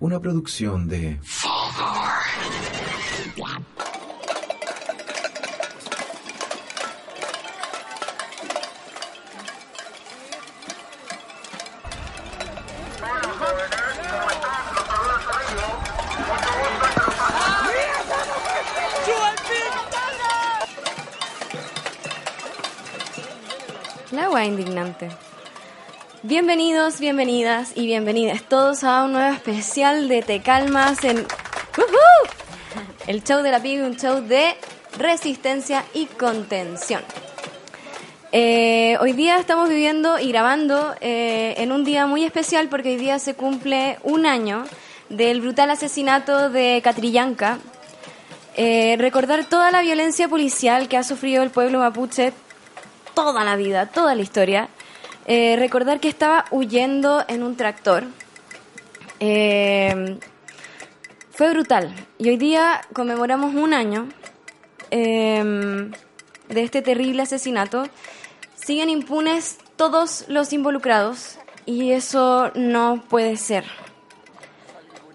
Una producción de... La indignante. Bienvenidos, bienvenidas y bienvenidas todos a un nuevo especial de Te Calmas en el show de la pibe, un show de resistencia y contención. Eh, hoy día estamos viviendo y grabando eh, en un día muy especial porque hoy día se cumple un año del brutal asesinato de Catrillanca. Eh, recordar toda la violencia policial que ha sufrido el pueblo mapuche toda la vida, toda la historia. Eh, recordar que estaba huyendo en un tractor. Eh, fue brutal. Y hoy día conmemoramos un año eh, de este terrible asesinato. Siguen impunes todos los involucrados y eso no puede ser.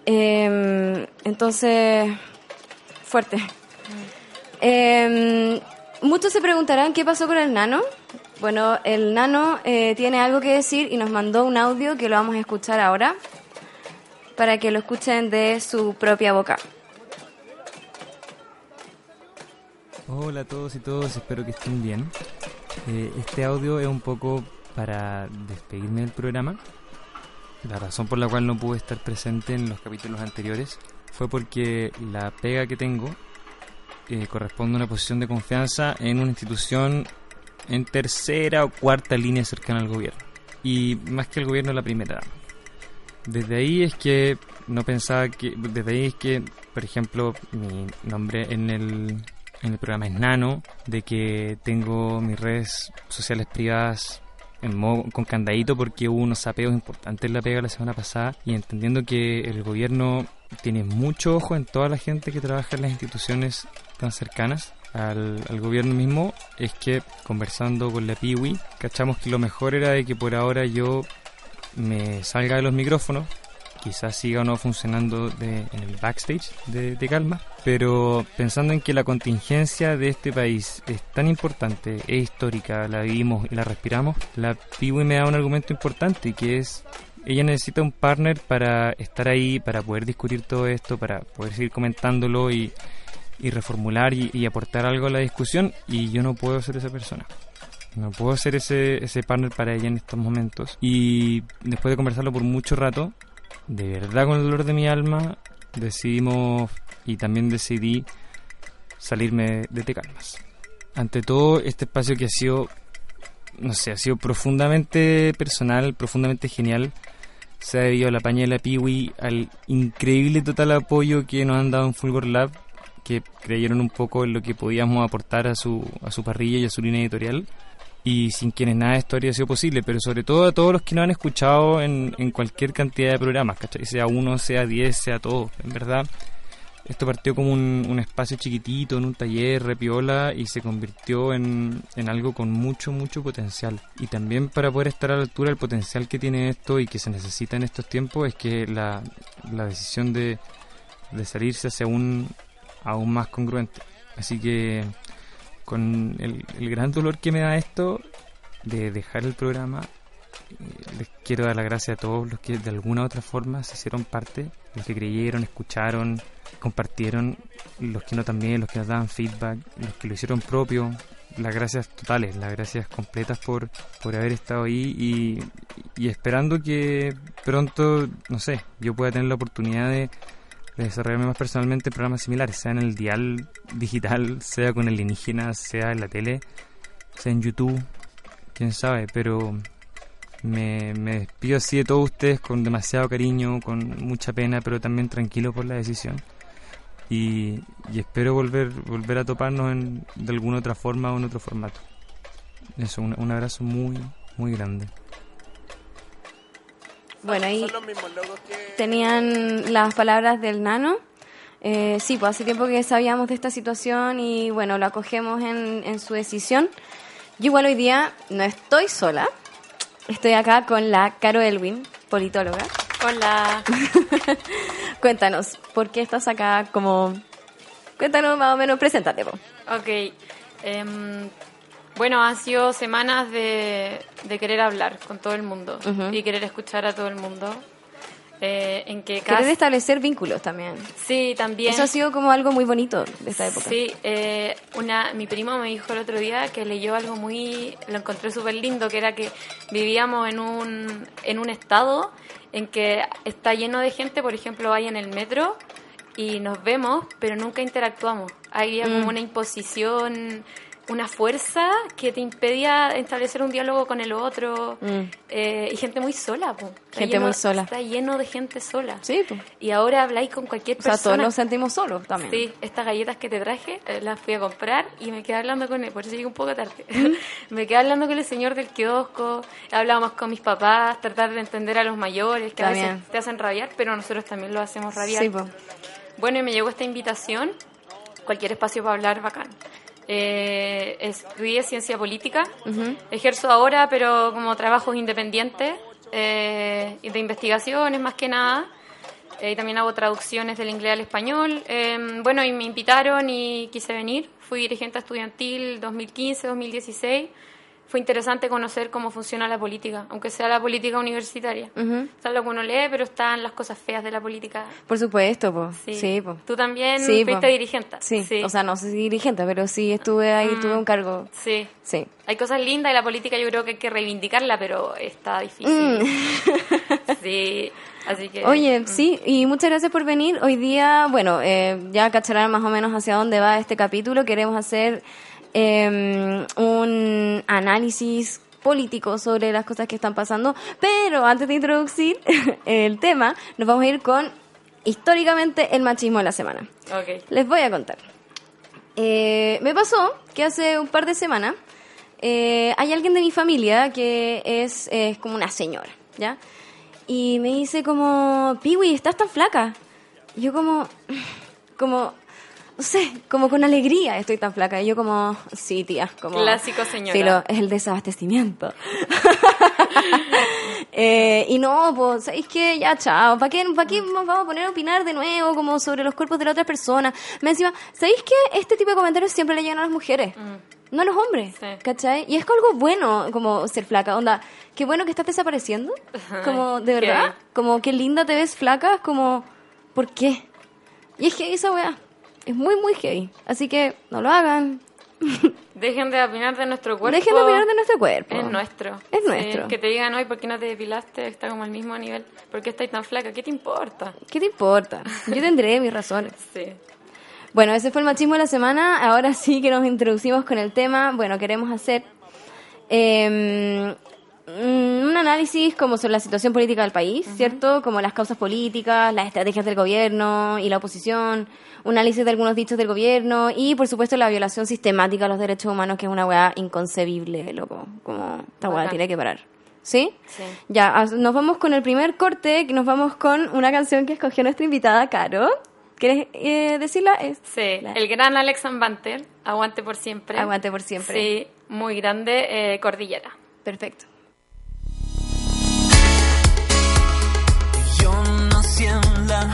Eh, entonces, fuerte. Eh, muchos se preguntarán qué pasó con el nano. Bueno, el nano eh, tiene algo que decir y nos mandó un audio que lo vamos a escuchar ahora para que lo escuchen de su propia boca. Hola a todos y todos, espero que estén bien. Eh, este audio es un poco para despedirme del programa. La razón por la cual no pude estar presente en los capítulos anteriores fue porque la pega que tengo eh, corresponde a una posición de confianza en una institución en tercera o cuarta línea cercana al gobierno. Y más que el gobierno, la primera. Desde ahí es que no pensaba que. Desde ahí es que, por ejemplo, mi nombre en el, en el programa es Nano, de que tengo mis redes sociales privadas en modo, con candadito porque hubo unos sapeos importantes en la pega la semana pasada y entendiendo que el gobierno tiene mucho ojo en toda la gente que trabaja en las instituciones tan cercanas al, al gobierno mismo, es que conversando con la Piwi, cachamos que lo mejor era de que por ahora yo me salga de los micrófonos, quizás siga o no funcionando de, en el backstage de, de Calma, pero pensando en que la contingencia de este país es tan importante, es histórica, la vivimos y la respiramos, la Piwi me da un argumento importante que es ella necesita un partner para estar ahí, para poder discutir todo esto, para poder seguir comentándolo y, y reformular y, y, aportar algo a la discusión y yo no puedo ser esa persona. No puedo ser ese, ese partner para ella en estos momentos. Y después de conversarlo por mucho rato, de verdad con el dolor de mi alma, decidimos y también decidí salirme de Tecalmas. Ante todo, este espacio que ha sido, no sé, ha sido profundamente personal, profundamente genial, se ha debido a la paña de la Piwi, al increíble total apoyo que nos han dado en Fulgor Lab, que creyeron un poco en lo que podíamos aportar a su, a su parrilla y a su línea editorial y sin quienes nada de esto habría sido posible, pero sobre todo a todos los que nos han escuchado en, en cualquier cantidad de programas, ¿cachai? Sea uno, sea diez, sea todo. En verdad, esto partió como un, un espacio chiquitito, en un taller, repiola, y se convirtió en, en algo con mucho, mucho potencial. Y también para poder estar a la altura del potencial que tiene esto y que se necesita en estos tiempos, es que la, la decisión de, de salirse hace aún, aún más congruente. Así que con el, gran dolor que me da esto de dejar el programa, eh, les quiero dar las gracias a todos los que de alguna u otra forma se hicieron parte, los que creyeron, escucharon, compartieron, los que no también, los que nos daban feedback, los que lo hicieron propio. Las gracias totales, las gracias completas por, por haber estado ahí y, y esperando que pronto, no sé, yo pueda tener la oportunidad de desarrollarme más personalmente en programas similares, sea en el dial digital, sea con el alienígena, sea en la tele, sea en YouTube, quién sabe, pero me, me, despido así de todos ustedes con demasiado cariño, con mucha pena, pero también tranquilo por la decisión. Y, y espero volver, volver a toparnos en, de alguna otra forma o en otro formato. Eso, un, un abrazo muy, muy grande. Bueno, ahí tenían las palabras del nano. Eh, sí, pues hace tiempo que sabíamos de esta situación y bueno, lo acogemos en, en su decisión. Yo igual hoy día no estoy sola. Estoy acá con la Caro Elwin, politóloga. Hola. Cuéntanos, ¿por qué estás acá? Como, cuéntanos más o menos, preséntate. po. Ok. em, bueno, han sido semanas de, de querer hablar con todo el mundo y querer escuchar a todo el mundo. Eh, en que cada... Querer establecer vínculos también. Sí, también. Eso ha sido como algo muy bonito de esta época. Sí, eh, una, mi primo me dijo el otro día que leyó algo muy, lo encontré súper lindo, que era que vivíamos en un, en un estado en que está lleno de gente, por ejemplo, hay en el metro y nos vemos, pero nunca interactuamos. Había Mm. como una imposición, una fuerza que te impedía establecer un diálogo con el otro Mm. eh, y gente muy sola. po. Gente lleno- muy sola. Está lleno de gente sola. Sí, pues. Y ahora habláis con cualquier O sea, persona. todos nos sentimos solos también. Sí, estas galletas que te traje eh, las fui a comprar y me quedé hablando con él, por eso llegué un poco tarde. me quedé hablando con el señor del kiosco, hablábamos con mis papás, tratar de entender a los mayores, que a También. veces te hacen rabiar, pero nosotros también lo hacemos rabiar. Sí, po. Bueno, y me llegó esta invitación, cualquier espacio para hablar, bacán. Eh, estudié ciencia política, Ujú. ejerzo ahora, pero como trabajos independientes eh, y de investigaciones más que nada. Eh, y también hago traducciones del inglés al español. Eh, bueno, y me invitaron y quise venir. Fui dirigente estudiantil 2015-2016. Fue interesante conocer cómo funciona la política, aunque sea la política universitaria. O sea, lo que uno lee, pero están las cosas feas de la política. Por supuesto, pues. Sí, Sí, po. Tú también Sí, fuiste po. dirigente. Sí. o sea, no si dirigente, pero sí estuve ahí, Mm. tuve un cargo. Sí. Sí. Hay cosas lindas y la política yo creo que hay que reivindicarla, pero está difícil. Sí, así que... Mm. Oye, mm. sí, y muchas gracias por venir. Hoy día, bueno, eh, ya cacharán más o menos hacia dónde va este capítulo. Queremos hacer eh, un análisis político sobre las cosas que están pasando, pero antes de introducir el tema, nos vamos a ir con históricamente el machismo de la semana. Ok. Les voy a contar. Eh, me pasó que hace un par de semanas eh, hay alguien de mi familia que es, es como una señora, ¿ya? Y me dice como, Piwi, ¿estás tan flaca? Y yo como, como, no sé, como con alegría estoy tan flaca. Y yo como, sí, tía, como... Clásico señora. Sí, lo- es el desabastecimiento. Eh, y no, pues, ¿sabéis qué? Ya, chao. ¿Para qué, ¿Para qué nos vamos a poner a opinar de nuevo como sobre los cuerpos de la otra persona? Me encima, ¿sabéis qué? Este tipo de comentarios siempre le llegan a las mujeres. No a los hombres, Sí. ¿cachai? Y es algo bueno como ser flaca, onda, qué bueno que estás desapareciendo, como de verdad, como qué linda te ves flaca, como, ¿por qué? Y es que esa weá es muy, muy heavy, así que no lo hagan, Dejen de opinar de nuestro cuerpo. dejen de opinar de nuestro cuerpo. Es nuestro. Es Sí, nuestro. que te digan hoy, ¿por qué no te depilaste? Está como al mismo nivel. ¿Por qué estás tan flaca? ¿Qué te importa? ¿Qué te importa? Yo tendré mis razones. Sí. Bueno, ese fue el machismo de la semana. Ahora sí que nos introducimos con el tema. Bueno, queremos hacer eh, un análisis como sobre la situación política del país, ¿cierto? Como las causas políticas, las estrategias del gobierno y la oposición, un análisis de algunos dichos del gobierno y, por supuesto, la violación sistemática a los derechos humanos, que es una weá inconcebible, loco. Como esta weá tiene que parar. ¿Sí? Sí. Ya, nos vamos con el primer corte, que nos vamos con una canción que escogió nuestra invitada, Caro. ¿Quieres eh, decirla? Es Sí, la- el gran Alex Banter, aguante por siempre. Aguante por siempre. Sí, muy grande, eh, Cordillera. Perfecto. Yo nací en la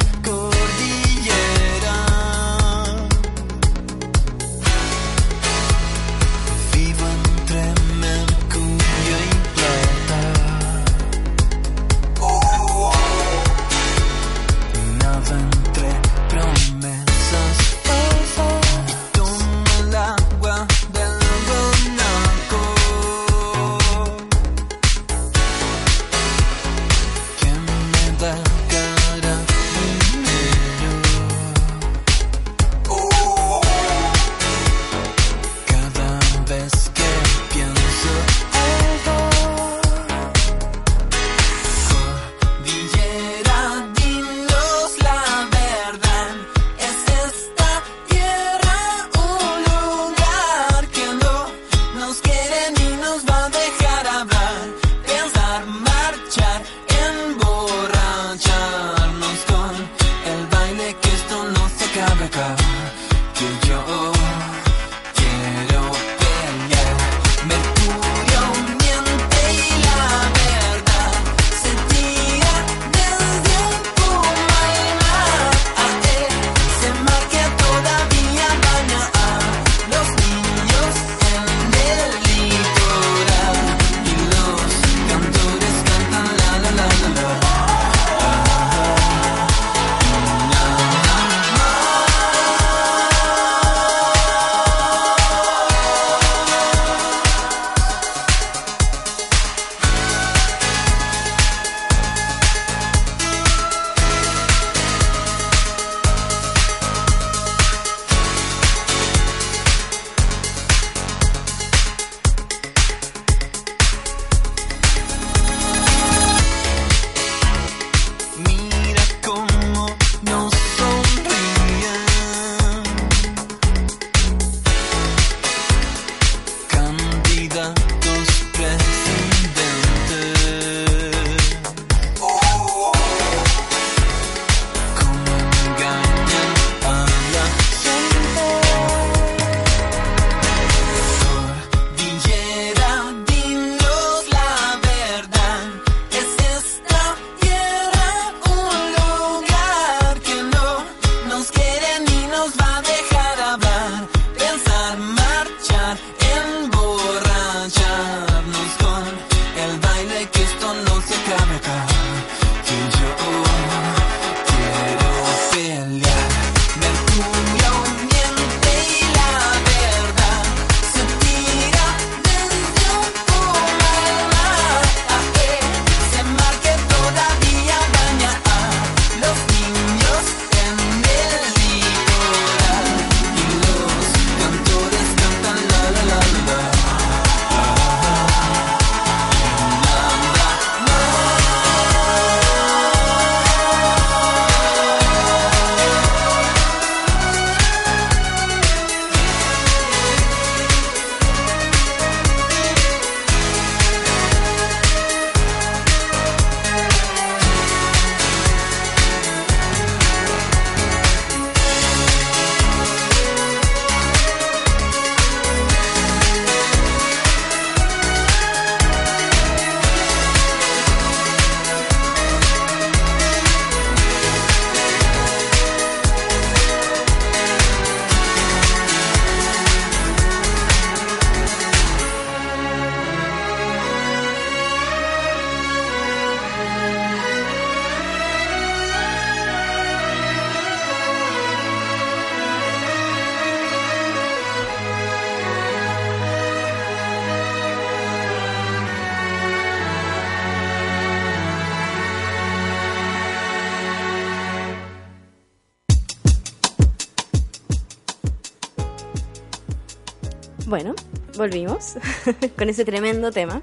con ese tremendo tema.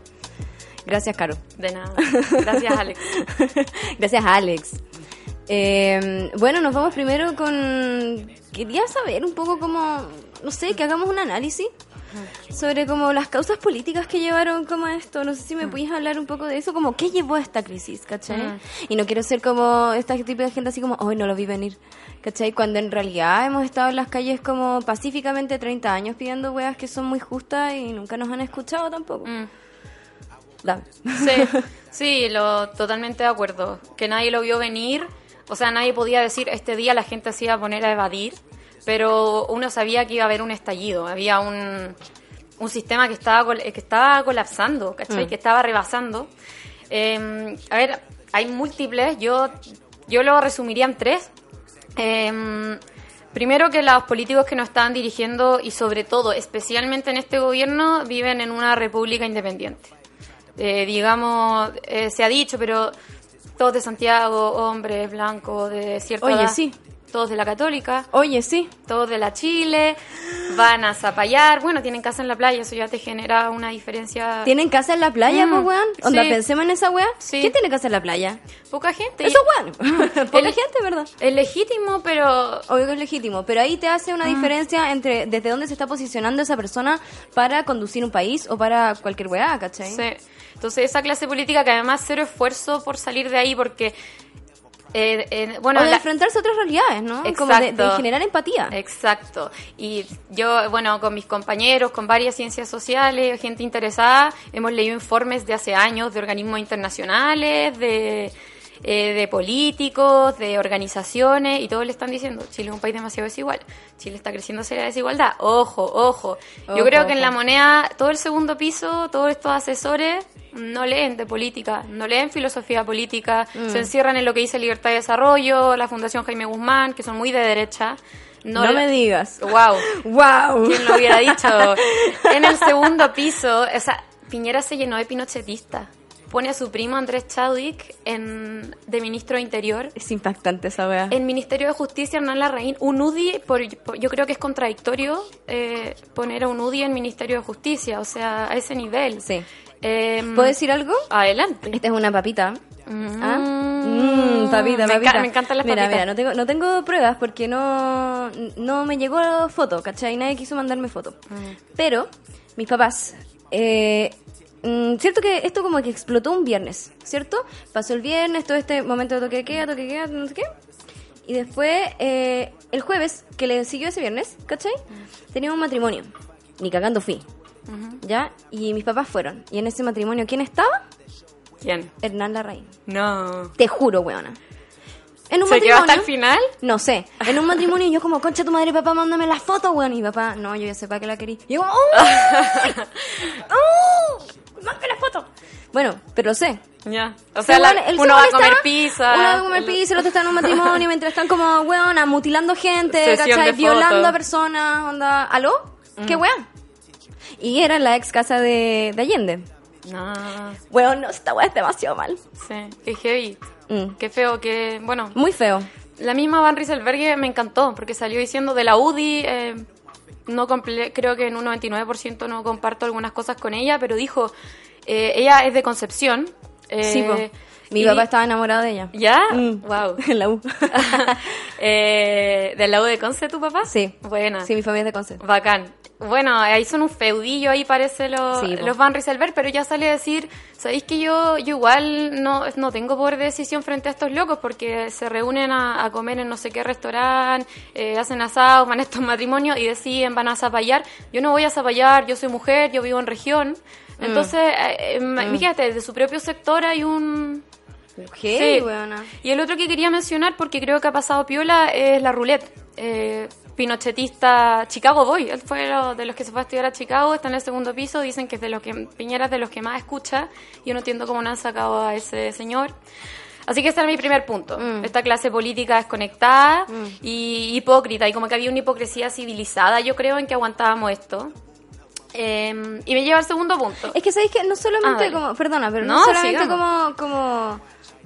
Gracias, Caro. De nada. Gracias, Alex. Gracias, Alex. Eh, bueno, nos vamos primero con... Quería saber un poco cómo, no sé, que hagamos un análisis sobre como las causas políticas que llevaron como a esto. No sé si me puedes hablar un poco de eso, como qué llevó a esta crisis, ¿cachai? Mm. Y no quiero ser como esta tipo de gente así como, hoy no lo vi venir, ¿cachai? Cuando en realidad hemos estado en las calles como pacíficamente 30 años pidiendo weas que son muy justas y nunca nos han escuchado tampoco. Mm. Dame. Sí, sí, lo, totalmente de acuerdo. Que nadie lo vio venir. O sea, nadie podía decir, este día la gente se iba a poner a evadir. Pero uno sabía que iba a haber un estallido. Había un, un sistema que estaba, que estaba colapsando, ¿cachai? Mm. Que estaba rebasando. Eh, a ver, hay múltiples. Yo, yo lo resumiría en tres. Eh, primero que los políticos que nos están dirigiendo y sobre todo, especialmente en este gobierno, viven en una república independiente. Eh, digamos, eh, se ha dicho, pero todos de Santiago, hombres, blancos, de cierta Oye, edad, sí. Todos de la Católica, Oye, sí. todos de la Chile, van a Zapallar, bueno, tienen casa en la playa, eso ya te genera una diferencia. ¿Tienen casa en la playa, Mm, pues, weón? Onda, sí. pensemos en esa wea. Sí. ¿Quién tiene casa en la playa? Poca gente. Eso, weón. Poca El- gente, ¿verdad? Es legítimo, pero Obvio que es legítimo, pero ahí te hace una diferencia entre desde dónde se está posicionando esa persona para conducir un país o para cualquier weá, ¿cachai? Sí. Entonces, esa clase política que además cero esfuerzo por salir de ahí porque. Eh, eh, bueno, o de la- enfrentarse a otras realidades, ¿no? Como de, de Exacto. generar empatía. Exacto. Y yo, bueno, con mis compañeros, con varias ciencias sociales, gente interesada, hemos leído informes de hace años de organismos internacionales, de, eh, de políticos, de organizaciones, y todos le están diciendo, Chile es un país demasiado desigual. Chile está creciendo hacia la desigualdad. Ojo, ojo. Ojo, Yo creo que en la moneda, todo el segundo piso, todos estos asesores no leen de política, no leen filosofía política, Mm. se encierran en lo que dice Libertad y Desarrollo, la Fundación Jaime Guzmán, que son muy de derecha. No, la- me digas. Wow, ¡Wow! ¿quién lo hubiera dicho? En el segundo piso, o sea, Piñera se llenó de pinochetistas. Pone a su primo Andrés Chadwick en, de ministro de Interior. Es impactante esa weá. En Ministerio de Justicia, Hernán Larraín, un UDI, por, por- yo creo que es contradictorio eh, poner a un UDI en Ministerio de Justicia, o sea, a ese nivel. Sí. Eh, ¿Puedo decir algo? Adelante. Esta es una papita. Mm. ¿Ah? Mm, papita, Me papita. enca- me encantan las mira, papitas. Mira, no tengo, no tengo pruebas porque no, no me llegó foto, ¿cachai? Nadie quiso mandarme foto. Mm. Pero, mis papás, eh, mm, cierto que esto como que explotó un viernes, ¿cierto? Pasó el viernes, todo este momento de toque de queda, toque de queda, no sé qué. Y después, eh, el jueves, que le siguió ese viernes, ¿cachai? Tenía un matrimonio. Ni cagando fui. ¿Ya? Y mis papás fueron. Y en ese matrimonio, ¿quién estaba? ¿Quién? Hernán Larraín. No. Te juro, weona. En un ¿Se quedó matrimonio. hasta el final? No sé. En un matrimonio yo como, concha tu madre, papá, mándame la foto, weón. Y papá, no, yo ya sé para qué la querí. Y yo como, ¡oh! ¡Oh! ¡Mándame la foto! Bueno, pero lo sé. Ya. O sea, la- el uno va a comer pizza. Uno va a comer pizza, el otro está en un matrimonio, mientras están como, weona, mutilando gente, ¿cachai? Violando a personas, onda, ¿aló? ¿Qué weón? Y era la ex casa de, de Allende. No. Weón, no, esta weá es demasiado mal. Sí. Qué heavy. Mm. Qué feo que. Bueno, Muy feo. la misma Van Rieselberghe me encantó porque salió diciendo de la UDI. eh, no creo que en un 99% no comparto algunas cosas con ella, pero dijo, eh, ella es de Concepción. eh, sí, po. Mi y papá estaba enamorado de ella. ¿Ya? Mm. Wow. En la U. eh, ¿Del lado de Conce tu papá? Sí. Buena. Sí, mi familia es de Conce. Bacán. Bueno, ahí son un feudillo, ahí parece lo- Sí, po. los Van Rieselberg, pero ya sale a decir, ¿sabéis que yo, yo igual no, no tengo poder de decisión frente a estos locos? Porque se reúnen a, a comer en no sé qué restaurante, eh, hacen asados, van a estos matrimonios y deciden, van a zapallar. Yo no voy a zapallar, yo soy mujer, yo vivo en región. Mm. Entonces, eh, eh, fíjate, de su propio sector hay un... Heavy, Sí. Y el otro que quería mencionar, porque creo que ha pasado piola, es la roulette. Eh, Pinochetista Chicago Boy, él fue lo- de los que se fue a estudiar a Chicago, está en el segundo piso, dicen que es de los que Piñera es de los que más escucha. Yo no entiendo cómo no han sacado a ese señor. Así que este era mi primer punto. Mm. Esta clase política desconectada y hipócrita, y como que había una hipocresía civilizada, yo creo, en que aguantábamos esto. Eh, y me lleva al segundo punto. Es que sabéis que no solamente como, perdona, pero no, No, solamente sigamos. como, como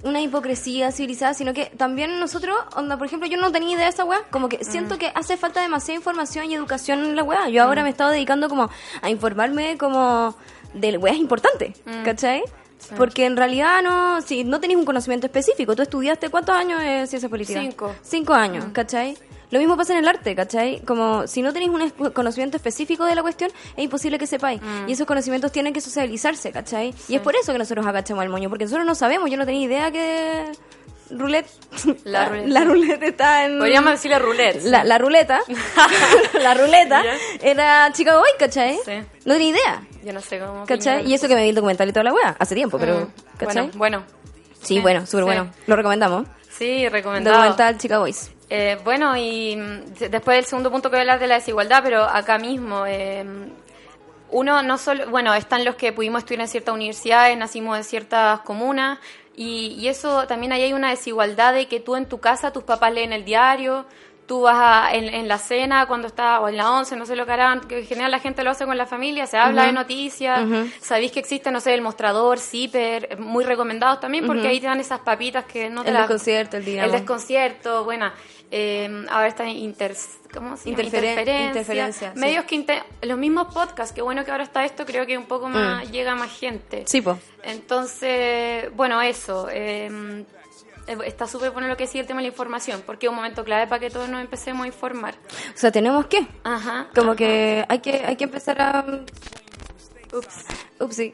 una hipocresía civilizada, sino que también nosotros, onda, por ejemplo, yo no tenía idea de esa weá, como que siento que hace falta demasiada información y educación en la weá. Yo ahora me he estado dedicando como a informarme como de weas importantes, ¿cachai? Porque en realidad no, si no tenés un conocimiento específico, tú estudiaste cuántos años de ciencia política? Cinco. Cinco años, ¿cachai? Lo mismo pasa en el arte, ¿cachai? Como si no tenéis un conocimiento específico de la cuestión, es imposible que sepáis. Y esos conocimientos tienen que socializarse, ¿cachai? Y es por eso que nosotros agachamos el moño, porque nosotros no sabemos, yo no tenía idea que roulette, La ruleta. la roulette está en... Podríamos decirle roulette. La, la ruleta, la ruleta era Chicago Boy, ¿cachai? Sí. No tenía idea, Yo no sé cómo. ¿cachai? Y eso que me vi el documental y toda la wea, hace tiempo, pero, Mm. ¿cachai? Bueno, bueno. sí, bueno, súper Sí. bueno, lo recomendamos. Sí, recomendado. Documental Chicago Boys. Eh, bueno, y mm, de- después del segundo punto que voy a hablar de la desigualdad, pero acá mismo, eh, uno no solo, bueno, están los que pudimos estudiar en ciertas universidades, nacimos en ciertas comunas, y, y eso también ahí hay una desigualdad de que tú en tu casa, tus papás leen el diario, tú vas a- en, en la cena cuando está, o en la once, no sé lo que harán, que en general la gente lo hace con la familia, se habla de noticias, sabéis que existe, no sé, el mostrador, Zipper, muy recomendados también, porque ahí te dan esas papitas que no te El las- desconcierto, el dinamo. el desconcierto, bueno, eh, ahora está inter, ¿cómo se llama? Interferen- Interferencia. interferencia, sí. Medios que inte- los mismos podcasts, qué bueno que ahora está esto, creo que un poco más llega a más gente. Mm. Sí, po. Entonces, bueno, eso. eh, eh, está súper bueno lo que decía el tema de la información, porque es un momento clave para que todos nos empecemos a informar. O sea, tenemos que, Ajá. como ajá. que hay que hay que empezar a Ups. Upsi.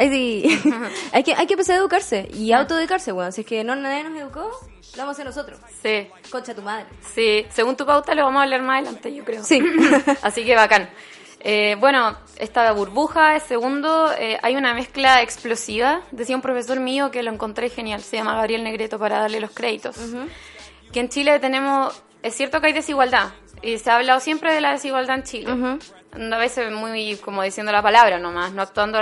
Ay, sí. hay, que, hay que empezar a educarse y autoeducarse, weón. Si es que no nadie nos educó, lo vamos a hacer nosotros. Sí, Concha tu madre. sí. Según tu pauta lo vamos a hablar más adelante, yo creo. Sí. Así que bacán. Eh, bueno, esta burbuja, el segundo, eh, hay una mezcla explosiva. Decía un profesor mío que lo encontré genial, se llama Gabriel Negreto para darle los créditos. Que en Chile tenemos, es cierto que hay desigualdad, y se ha hablado siempre de la desigualdad en Chile. A veces muy como diciendo la palabra nomás, no actuando.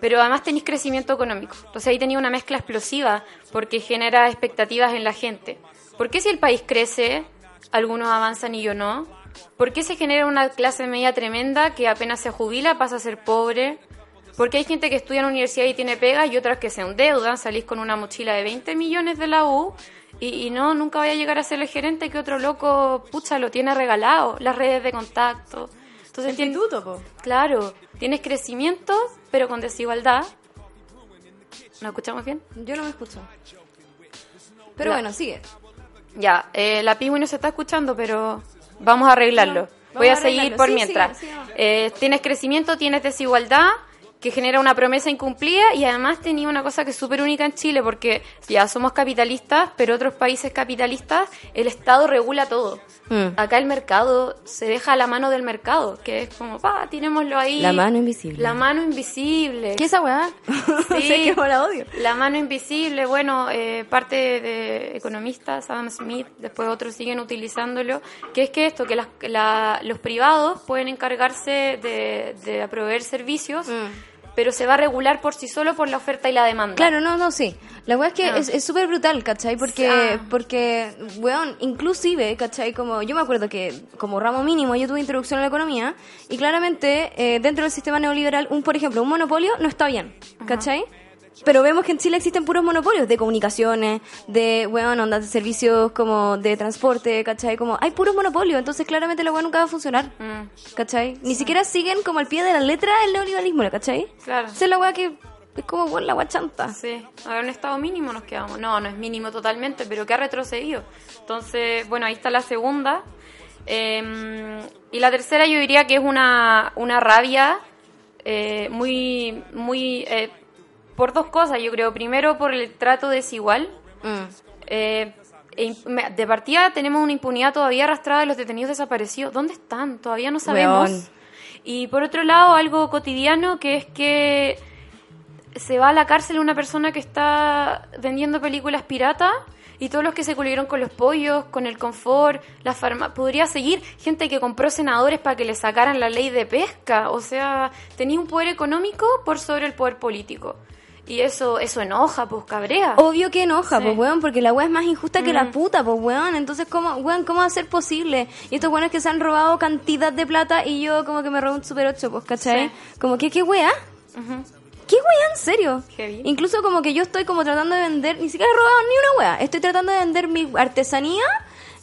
Pero además tenéis crecimiento económico. Entonces ahí tenía una mezcla explosiva porque genera expectativas en la gente. ¿Por qué si el país crece, algunos avanzan y yo no? ¿Por qué se genera una clase media tremenda que apenas se jubila pasa a ser pobre? Porque hay gente que estudia en la universidad y tiene pega y otras que se endeudan, salís con una mochila de 20 millones de la U y, no, nunca vaya a llegar a ser el gerente que otro loco, pucha, lo tiene regalado, las redes de contacto. Entonces, tien- po. claro, tienes crecimiento, pero con desigualdad. ¿Nos escuchamos bien? Yo no me escucho. Pero La- bueno, sigue. Ya, eh, la pingüino se está escuchando, pero vamos a arreglarlo. No, Voy a seguir por Sí, mientras. Eh, tienes crecimiento, tienes desigualdad, que genera una promesa incumplida y además tenía una cosa que es súper única en Chile, porque ya somos capitalistas, pero otros países capitalistas, el Estado regula todo. Mm. Acá el mercado se deja a la mano del mercado, que es como, pa, tirémoslo ahí. La mano invisible. La mano invisible. ¿Qué es esa weá? Sí. sé qué la odio. La mano invisible, bueno, eh, parte de economistas, Adam Smith, después otros siguen utilizándolo, que es que esto, que las- la- los privados pueden encargarse de, de proveer servicios, pero se va a regular por sí solo por la oferta y la demanda. Claro, no, no, sí. La weá es que Ah. es súper brutal, ¿cachai? Porque, Ah. porque, weón, inclusive, ¿cachai? Como, yo me acuerdo que como ramo mínimo yo tuve introducción a la economía y claramente eh, dentro del sistema neoliberal, un, por ejemplo, un monopolio no está bien, ¿cachai? Pero vemos que en Chile existen puros monopolios de comunicaciones, de, weón, ondas de servicios como de transporte, ¿cachai? Como, hay puros monopolios, entonces claramente la weá nunca va a funcionar. Mm, ¿Cachai? Ni siquiera siguen como al pie de la letra el neoliberalismo, ¿cachai? Claro. Esa es la weá que es como, bueno, la weá chanta. Sí, a ver, un estado mínimo nos quedamos. No, no es mínimo totalmente, pero que ha retrocedido. Entonces, bueno, ahí está la segunda. Eh, y la tercera yo diría que es una, una rabia eh, muy, muy... eh, por dos cosas, yo creo. Primero, por el trato desigual. Mm. Eh, e de partida tenemos una impunidad todavía arrastrada de los detenidos desaparecidos. ¿Dónde están? Todavía no sabemos. Y por otro lado, algo cotidiano que es que se va a la cárcel una persona que está vendiendo películas piratas y todos los que se colieron con los pollos, con el confort, la farma podría seguir gente que compró senadores para que le sacaran la ley de pesca, o sea, tenía un poder económico por sobre el poder político. Y eso eso enoja, pues cabrea. Obvio que enoja, Sí. pues weón, porque la weá es más injusta que la puta, pues weón. Entonces, ¿cómo, weón, ¿cómo va a ser posible? Y estos weones que se han robado cantidad de plata y yo como que me robo un super 8, pues, ¿cachai? Sí. Como que, ¿qué weá? ¿Qué weá, en serio? Heavy. Incluso como que yo estoy como tratando de vender, ni siquiera he robado ni una weá. Estoy tratando de vender mi artesanía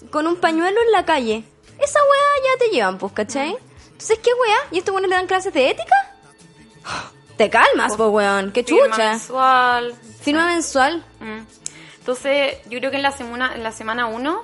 con un pañuelo en la calle. Esa weá ya te llevan, pues, ¿cachai? Entonces, ¿qué weá? ¿Y estos weones le dan clases de ética? Te calmas, pues, weón. Qué Firma chucha. mensual. Firma mensual. Mm. Entonces, yo creo que en la semana en la semana 1,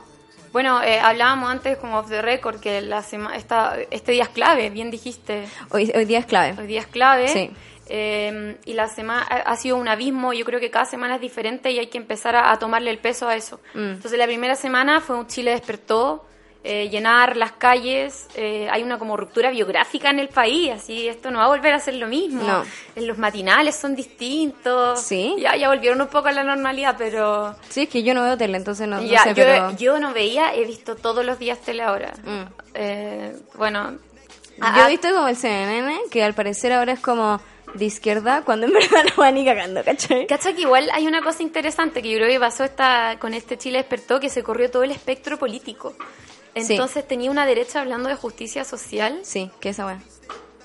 bueno, eh, hablábamos antes como off the record que la sema- esta, este día es clave, bien dijiste. Hoy, hoy día es clave. Hoy día es clave. Sí. Eh, y la semana ha ha sido un abismo, yo creo que cada semana es diferente y hay que empezar a, a tomarle el peso a eso. Mm. Entonces la primera semana fue un Chile despertó, eh, llenar las calles, eh, hay una como ruptura biográfica en el país, así esto no va a volver a ser lo mismo. No. En los matinales son distintos. Sí. Ya, ya volvieron un poco a la normalidad, pero... Sí, es que yo no veo tele, entonces no, no Ya, sé, yo, pero... yo no veía, he visto todos los días tele ahora. Mm. Eh, bueno, Yo he visto como el CNN, que al parecer ahora es como de izquierda, cuando en verdad no va ni cagando, ¿cachai? Cacha que igual hay una cosa interesante que yo creo que pasó esta, con este Chile despertó, que se corrió todo el espectro político. Sí. Entonces tenía una derecha hablando de justicia social. Sí, que esa weá.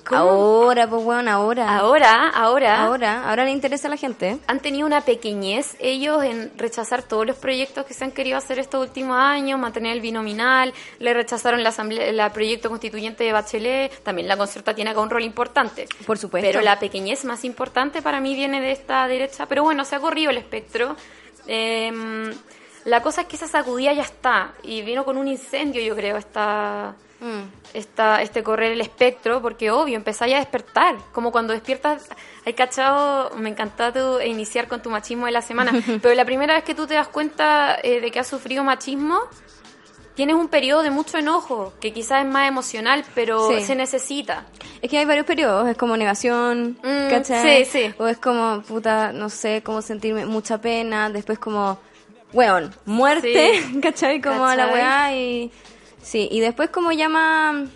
¿Cómo? Ahora, pues weón, ahora. Ahora, ahora, Ahora, ahora le interesa a la gente. han tenido una pequeñez ellos en rechazar todos los proyectos que se han querido hacer estos últimos años, mantener el binominal, le rechazaron la asamblea, el proyecto constituyente de Bachelet, también la concerta tiene acá un rol importante. Por supuesto. Pero la pequeñez más importante para mí viene de esta derecha. Pero bueno, se ha corrido el espectro. Eh, la cosa es que esa sacudida ya está. Y vino con un incendio, yo creo, esta, Mm. esta, este correr el espectro, porque obvio, empezáis a despertar. Como cuando despiertas, hay cachado, me encanta tu- iniciar con tu machismo de la semana, pero la primera vez que tú te das cuenta eh, de que has sufrido machismo, tienes un periodo de mucho enojo, que quizás es más emocional, pero Sí. se necesita. Es que hay varios periodos, es como negación, Mm, ¿cachai? sí, sí. O es como, puta, no sé, como sentirme mucha pena, después como, weón, muerte, Sí. ¿cachai? Como a la weá y... Sí, y después como llama...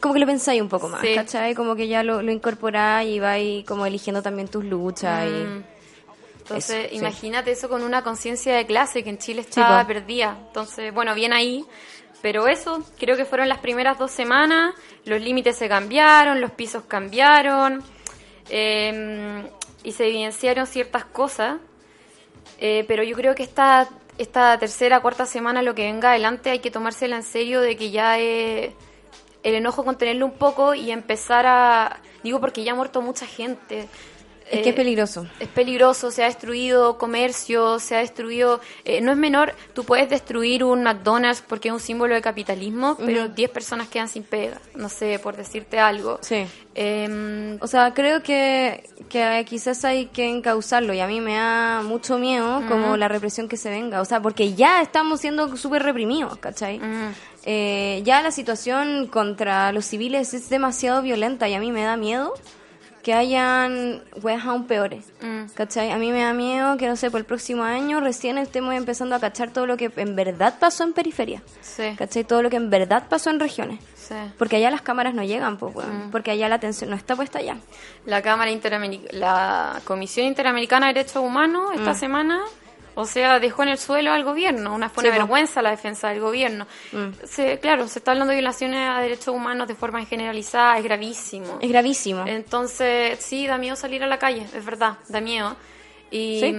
Como que lo pensáis un poco más, Sí. ¿cachai? Como que ya lo, lo incorporáis y vais como eligiendo también tus luchas Mm. y... Entonces, Eso, sí. imagínate eso con una conciencia de clase que en Chile estaba po. perdida. Entonces, bueno, bien ahí. Pero eso, creo que fueron las primeras dos semanas. Los límites se cambiaron, los pisos cambiaron. eh, y se evidenciaron ciertas cosas. Eh, pero yo creo que esta, esta tercera, cuarta semana, lo que venga adelante, hay que tomársela en serio de que ya es el enojo contenerlo un poco y empezar a... Digo porque ya ha muerto mucha gente. Es que Eh, es peligroso. es peligroso, se ha destruido comercio, se ha destruido... eh, no es menor, tú puedes destruir un McDonald's porque es un símbolo de capitalismo, pero 10 personas quedan sin pega, no sé, por decirte algo. Sí. Em, O sea, creo que, que quizás hay que encauzarlo y a mí me da mucho miedo como la represión que se venga. O sea, porque ya estamos siendo súper reprimidos, ¿cachai? Eh, ya la situación contra los civiles es demasiado violenta y a mí me da miedo que hayan weas aún peores. mm, ¿Cachai? A mí me da miedo que, no sé, por el próximo año recién estemos empezando a cachar todo lo que en verdad pasó en periferia. sí, ¿Cachai? Todo lo que en verdad pasó en regiones. sí. Porque allá las cámaras no llegan, pues. Porque allá la atención no está puesta allá. La Cámara Interamericana, la Comisión Interamericana de Derechos Humanos esta semana, o sea, dejó en el suelo al gobierno, una fue Sí, una po. vergüenza la defensa del gobierno. Se, claro, se está hablando de violaciones a derechos humanos de forma generalizada, es gravísimo. Es gravísimo. Entonces, sí, da miedo salir a la calle, es verdad, da miedo. Y Sí.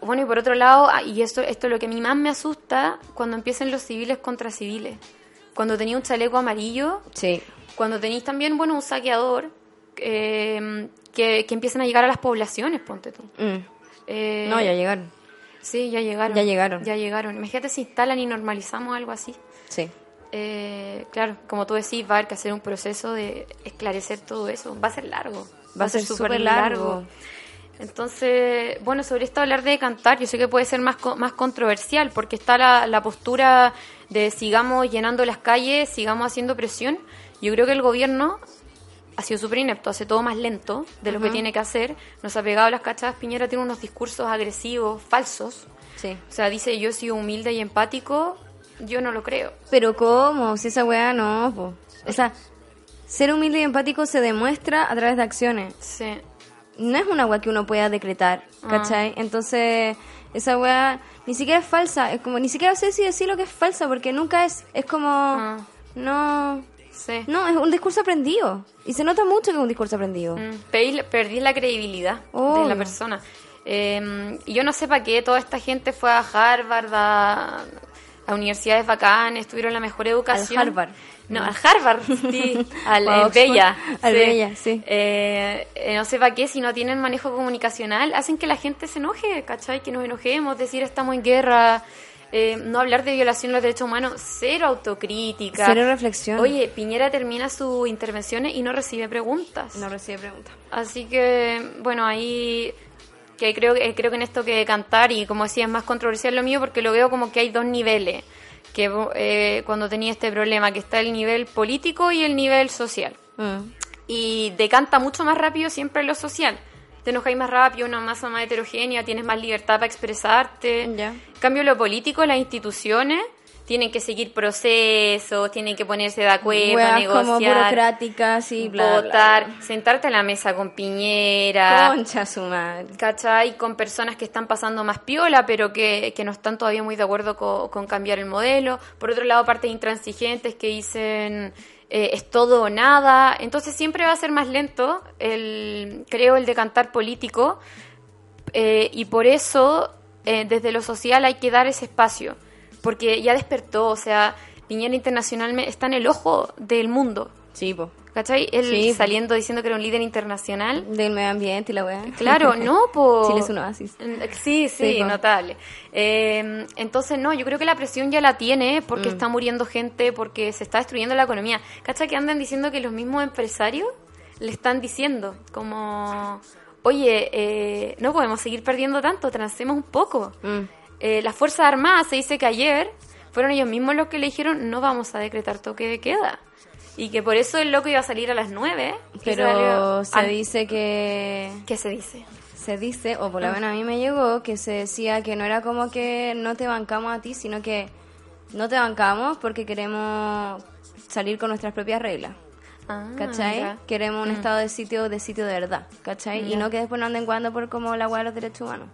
bueno, y por otro lado, ah, y esto, esto es lo que a mí más me asusta, cuando empiecen los civiles contra civiles. Cuando tenía un chaleco amarillo, Sí. cuando tenéis también, bueno, un saqueador eh, que, que empiezan a llegar a las poblaciones, ponte tú. Mm. Eh, No, ya llegaron. Sí, ya llegaron. Ya llegaron. Ya llegaron. Imagínate si instalan y normalizamos algo así. Sí. Eh, claro, como tú decís, va a haber que hacer un proceso de esclarecer todo eso. Va a ser largo. Va a ser súper largo. Entonces, bueno, sobre esto hablar de cantar, yo sé que puede ser más, más controversial, porque está la, la postura de sigamos llenando las calles, sigamos haciendo presión. Yo creo que el gobierno ha sido súper inepto, hace todo más lento de lo que tiene que hacer. Nos ha pegado las cachadas. Piñera tiene unos discursos agresivos, falsos. Sí. O sea, dice yo he sido humilde y empático. Yo no lo creo. Pero ¿cómo? Si esa weá no, po. O sea, ser humilde y empático se demuestra a través de acciones. Sí. No es una weá que uno pueda decretar, Ah. ¿cachai? Entonces, esa weá ni siquiera es falsa. Es como, ni siquiera sé si decir lo que es falsa, porque nunca es. Es como. Ah. No. Sí. No, es un discurso aprendido. Y se nota mucho que es un discurso aprendido. Mm, perdí, perdí la credibilidad de la persona. Eh, y yo no sé para qué toda esta gente fue a Harvard, a, a universidades bacanas, tuvieron la mejor educación. Al Harvard. No, al Harvard, sí, al. Bella. Al Bella, sí. Eh, eh, no sé para qué, si no tienen manejo comunicacional, hacen que la gente se enoje, ¿cachai? Que nos enojemos, decir estamos en guerra, eh, no hablar de violación de los derechos humanos, cero autocrítica. Cero reflexión. Oye, Piñera termina sus intervenciones y no recibe preguntas. No recibe preguntas. Así que, bueno, ahí que creo, que creo que en esto que cantar y como decía es más controversial lo mío porque lo veo como que hay dos niveles que eh, cuando tenía este problema, que está el nivel político y el nivel social. Mm. Y decanta mucho más rápido siempre lo social. Te enojáis más rápido, una masa más heterogénea, tienes más libertad para expresarte. Ya. En cambio, lo político, las instituciones tienen que seguir procesos, tienen que ponerse de acuerdo, Weas negociar como burocráticas y bla, bla, votar, bla. sentarte a la mesa con Piñera, Concha su madre. ¿cachai? Con personas que están pasando más piola, pero que, que no están todavía muy de acuerdo co- con, cambiar el modelo. Por otro lado, partes intransigentes que dicen eh, es todo o nada. Entonces siempre va a ser más lento, el, creo, el decantar político. eh, y por eso, eh, desde lo social hay que dar ese espacio. Porque ya despertó, o sea, Piñera Internacional está en el ojo del mundo. Sí, po. ¿Cachai? Él Sí, po. saliendo diciendo que era un líder internacional. Del medio ambiente y la weá. Claro, no, por... Chile es un oasis. Sí, sí, Sí, po. notable. Eh, entonces, no, yo creo que la presión ya la tiene porque Mm. está muriendo gente, porque se está destruyendo la economía. ¿Cacha que andan diciendo que los mismos empresarios le están diciendo como, oye, eh, no podemos seguir perdiendo tanto, transemos un poco. Mm. Eh, las Fuerzas Armadas, se dice que ayer fueron ellos mismos los que le dijeron no vamos a decretar toque de queda. Y que por eso el loco iba a salir a las 9. Pero se dice que... ¿Qué se dice? Se dice, o por lo menos a mí me llegó, que se decía que no era como que no te bancamos a ti, sino que no te bancamos porque queremos salir con nuestras propias reglas. Ah, ¿Cachai? ya. Queremos un estado de sitio de sitio de verdad, ¿cachai? Y no que después no anden jugando por como la hueá de los derechos humanos.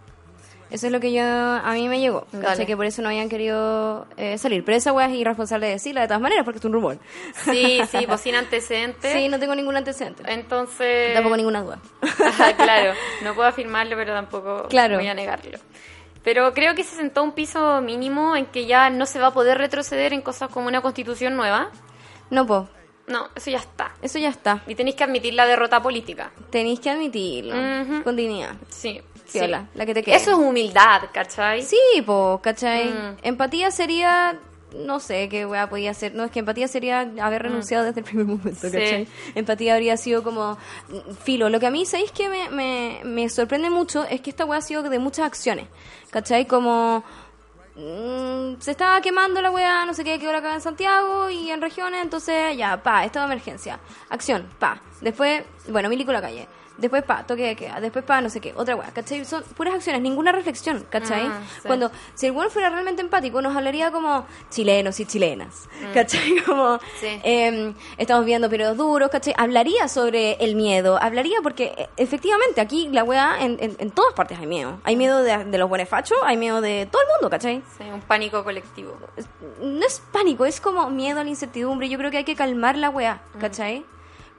Eso es lo que yo a mí me llegó. ¿Cachai? Que por eso no habían querido eh, salir. Pero esa hueá es irresponsable de decirla de todas maneras porque es un rumor. Sí, sí, pues sin antecedentes. Sí, no tengo ningún antecedente. Entonces. Tampoco ninguna duda. Ajá, claro, no puedo afirmarlo, pero tampoco Claro. voy a negarlo. Pero creo que se sentó un piso mínimo en que ya no se va a poder retroceder en cosas como una constitución nueva. No, po. No, eso ya está. Eso ya está. Y tenéis que admitir la derrota política. Tenéis que admitirlo. Ujú. Con dignidad. Sí. Piola, sí. la que te quede. Eso es humildad, ¿cachai? Sí, po, ¿cachai? Mm. Empatía sería, no sé qué weá podía ser. No, es que empatía sería haber renunciado desde el primer momento, Mm. Sí. ¿cachai? Empatía habría sido como mm, filo. Lo que a mí, ¿sabéis que me, me, me sorprende mucho? Es que esta weá ha sido de muchas acciones, ¿cachai? Como mm, se estaba quemando la weá, no sé qué, quedó acá en Santiago y en regiones, entonces ya, pa, estado de emergencia. Acción, pa. Después, bueno, Milico la calle. Después, pa, toque de queda. Después, pa, no sé qué, otra weá, ¿cachai? Son puras acciones, ninguna reflexión, ¿cachai? Ah, sí. Cuando, si el weón fuera realmente empático, nos hablaría como chilenos y chilenas, ¿cachai? Como, Mm. Sí. eh, estamos viendo periodos duros, ¿cachai? Hablaría sobre el miedo, hablaría porque eh, efectivamente aquí la weá, en, en, en todas partes hay miedo. Hay miedo de, de los buenos fachos, hay miedo de todo el mundo, ¿cachai? Sí, un pánico colectivo. no es pánico, es como miedo a la incertidumbre. Yo creo que hay que calmar la weá, ¿cachai?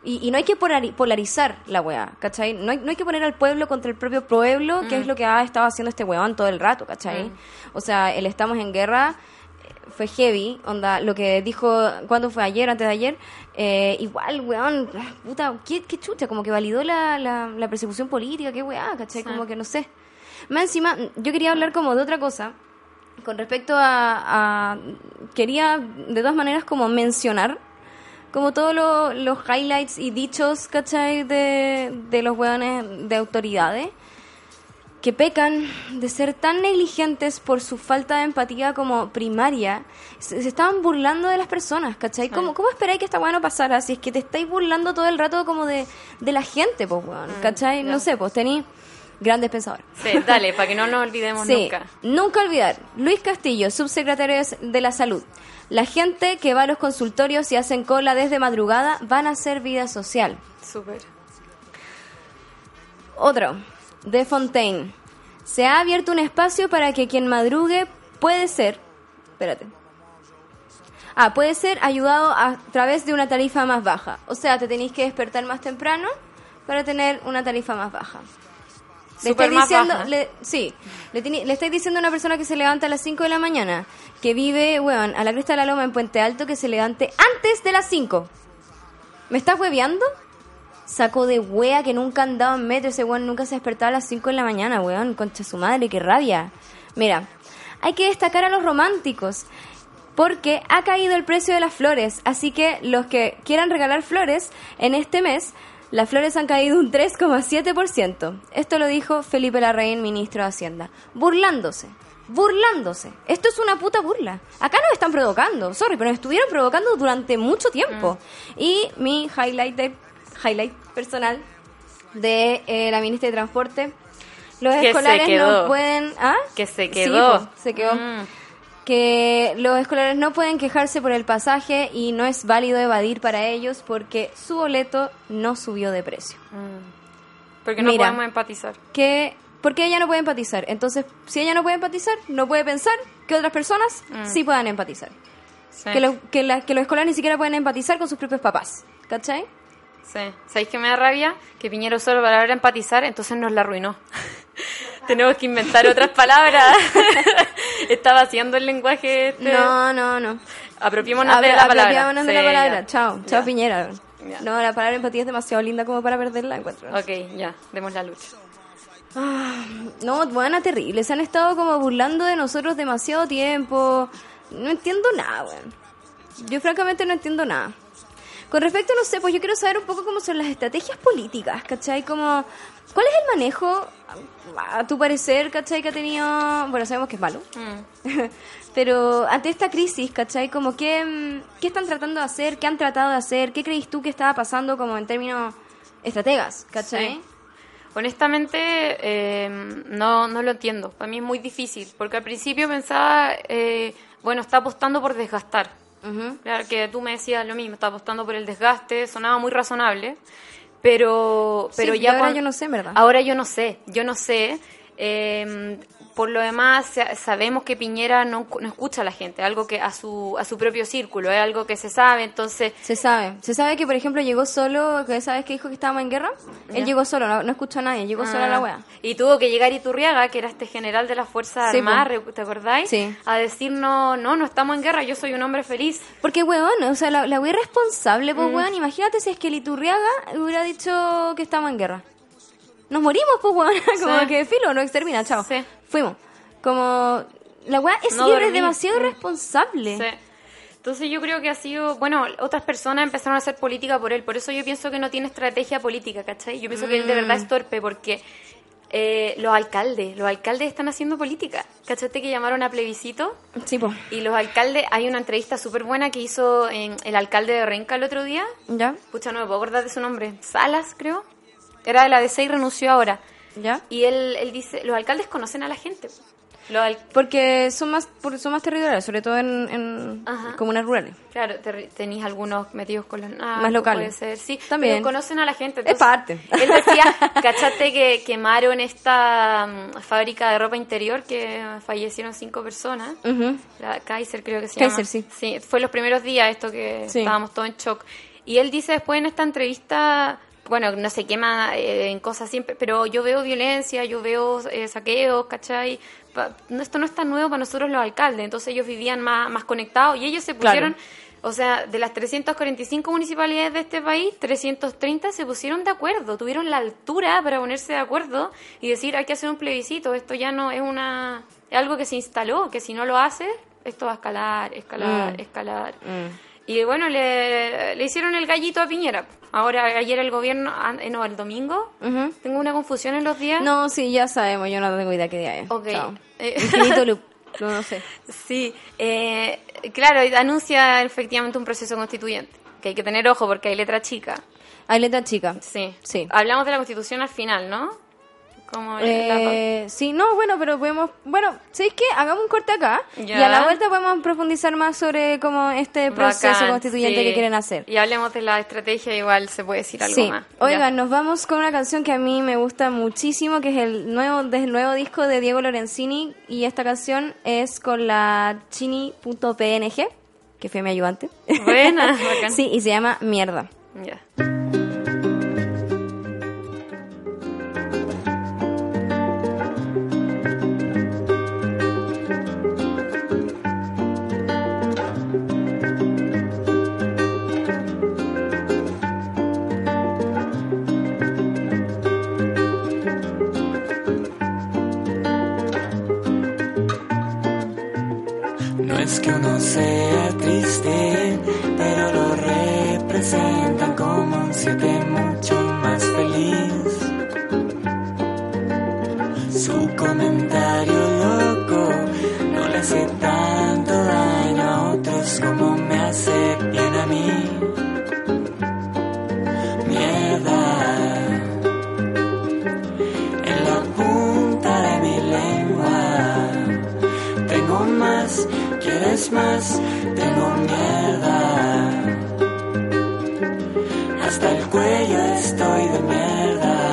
Y, y no hay que polari- polarizar la weá, ¿cachai? No hay, no hay que poner al pueblo contra el propio pueblo, que es lo que ha estado haciendo este weón todo el rato, ¿cachai? O sea, el estamos en guerra eh, fue heavy, onda, lo que dijo, ¿cuándo fue ayer, antes de ayer? Eh, igual, weón, puta, qué, qué chucha, como que validó la, la, la persecución política, qué weá, ¿cachai? Sí. Como que no sé. Más encima, yo quería hablar como de otra cosa, con respecto a, a- quería de todas maneras como mencionar como todos lo- los highlights y dichos, ¿cachai? De, de los hueones de autoridades que pecan de ser tan negligentes por su falta de empatía como primaria, se, se estaban burlando de las personas, ¿cachai? ¿Cómo, ¿Cómo esperáis que esta weá no pasara si es que te estáis burlando todo el rato como de, de la gente, pues, weón, ¿cachai? No sé, pues tenéis grandes pensadores. Sí, dale, para que no nos olvidemos Sí, nunca. nunca olvidar. Luis Castillo, subsecretario de la Salud. La gente que va a los consultorios y hacen cola desde madrugada van a hacer vida social. Súper. Otro, de Fontaine. Se ha abierto un espacio para que quien madrugue puede ser. Espérate. Ah, puede ser ayudado a través de una tarifa más baja. O sea, te tenéis que despertar más temprano para tener una tarifa más baja. Le estáis diciendo, le- sí, le, le estáis diciendo a una persona que se levanta a las 5 de la mañana, que vive, weón, a la cresta de la loma en Puente Alto, que se levante antes de las 5. ¿Me estás hueveando? Saco de wea que nunca han dado en metro, ese weón nunca se despertaba a las 5 de la mañana, weón, concha su madre, qué rabia. Mira, hay que destacar a los románticos, porque ha caído el precio de las flores, así que los que quieran regalar flores en este mes, las flores han caído un 3,7%. Esto lo dijo Felipe Larraín, ministro de Hacienda, burlándose. Burlándose. Esto es una puta burla. Acá nos están provocando, sorry, pero nos estuvieron provocando durante mucho tiempo. Y mi highlight de highlight personal de eh, la ministra de Transporte, los Que escolares no pueden, ¿ah? Que se Sí, quedó. se quedó Mm. Que los escolares no pueden quejarse por el pasaje y no es válido evadir para ellos porque su boleto no subió de precio. Porque no Mira. podemos empatizar. Que, ¿Por qué ella no puede empatizar? Entonces, si ella no puede empatizar, no puede pensar que otras personas sí puedan empatizar. Sí. Que, los- que, la- que los escolares ni siquiera pueden empatizar con sus propios papás. ¿Cachai? Sí. ¿Sabéis que me da rabia? Que Piñero solo para empatizar, entonces nos la arruinó. Tenemos que inventar otras palabras. Estaba haciendo el lenguaje este. No, no, no. Apropiémonos de Apro- la palabra. apropiémonos de la Sí, palabra. ya. Chao, Ya. chao Piñera. Ya. No, la palabra empatía es demasiado linda como para perderla, encuentro. Ok, ya, demos la lucha. No, buena, terrible. Se han estado como burlando de nosotros demasiado tiempo. No entiendo nada, weón. Yo francamente no entiendo nada. Con respecto, no sé, pues yo quiero saber un poco cómo son las estrategias políticas, ¿cachai? Como, ¿cuál es el manejo, a tu parecer, ¿cachai? Que ha tenido, bueno, sabemos que es malo, Mm. pero ante esta crisis, ¿cachai? Como, ¿qué, mm, ¿qué están tratando de hacer? ¿Qué han tratado de hacer? ¿Qué crees tú que estaba pasando como en términos estrategas, ¿cachai? Sí. Honestamente, eh, no, no lo entiendo. Para mí es muy difícil, porque al principio pensaba, eh, bueno, está apostando por desgastar. Claro, que tú me decías lo mismo, está apostando por el desgaste, sonaba muy razonable, pero, pero Sí, ya ahora yo no sé, verdad. Ahora yo no sé, yo no sé. eh, por lo demás, sa- sabemos que Piñera no, no escucha a la gente, algo que a su, a su propio círculo, es algo que se sabe, entonces Se sabe. Se sabe que, por ejemplo, llegó solo, vez que dijo que estábamos en guerra, él llegó solo, no, no escuchó a nadie, llegó solo a la Ah, wea. Y tuvo que llegar Iturriaga, que era este general de las Fuerzas Sí, Armadas, ¿te acordáis? Sí. A decirnos, no, no estamos en guerra, yo soy un hombre feliz. Porque, weón, o sea, la, la wea responsable, Mm. pues, weón, imagínate si es que el Iturriaga hubiera dicho que estamos en guerra. Nos morimos, pues, weón, como Sí. que filo, nos extermina, chao. Sí. Fuimos. Como, la wea es No libre, es demasiado Mm. irresponsable. Sí. Entonces yo creo que ha sido, bueno, otras personas empezaron a hacer política por él, por eso yo pienso que no tiene estrategia política, ¿cachai? Yo pienso que él de verdad Mm. es torpe porque eh, los alcaldes, los alcaldes están haciendo política. ¿Cachaste que llamaron a plebiscito? Sí, pues. Y los alcaldes, hay una entrevista súper buena que hizo en el alcalde de Renca el otro día, ¿Ya? Pucha, no me puedo acordar de su nombre. Salas, creo. Era de la DC y renunció ahora. ¿Ya? Y él, él dice, los alcaldes conocen a la gente. Porque son más, son más territoriales, sobre todo en, comunas rurales. claro, te- tenéis algunos metidos con los... ah, Más locales. Puede ser, sí. También. Pero conocen a la gente. Es parte. Él decía, ¿cachaste que quemaron esta mm, fábrica de ropa interior que fallecieron cinco personas? La Kaiser creo que se Kaiser, llama. sí. Sí, fue los primeros días esto que Sí. estábamos todos en shock. Y él dice después en esta entrevista, bueno, no se quema eh, en cosas siempre, pero yo veo violencia, yo veo eh, saqueos, ¿cachai? Pa- esto no es tan nuevo para nosotros los alcaldes, entonces ellos vivían más, más conectados y ellos se Claro. pusieron... O sea, de las 345 municipalidades de este país, 330 se pusieron de acuerdo, tuvieron la altura para ponerse de acuerdo y decir hay que hacer un plebiscito, esto ya no es una es algo que se instaló, que si no lo hace, esto va a escalar, escalar, Mm. escalar. Y bueno, le, le hicieron el gallito a Piñera. Ahora, ayer el gobierno, ah, eh, no, el domingo, tengo una confusión en los días. No, sí, ya sabemos, yo no tengo idea qué día es. Ok. Eh. Infinito loop. No, no sé. Sí, eh, claro, anuncia efectivamente un proceso constituyente, que hay que tener ojo porque hay letra chica. Hay letra chica. Sí. Sí. Hablamos de la constitución al final, ¿no? Como Eh, sí, no, bueno, pero podemos... Bueno, ¿sabéis qué? Hagamos un corte acá y a la vuelta podemos profundizar más sobre cómo este proceso Bacán, constituyente sí. que quieren hacer. Y hablemos de la estrategia, igual se puede decir algo Sí, más. oigan, Ya. nos vamos con una canción que a mí me gusta muchísimo, que es el nuevo, del nuevo disco de Diego Lorenzini, y esta canción es con la chini.png, que fue mi ayudante. Buena, bacán. sí, y se llama Mierda. Ya. Que uno sea triste, pero lo representan como un siete mucho más feliz. Su comentario loco no le hace tanto daño a otros como me hace bien a mí. Más, tengo mierda. Hasta el cuello estoy de mierda.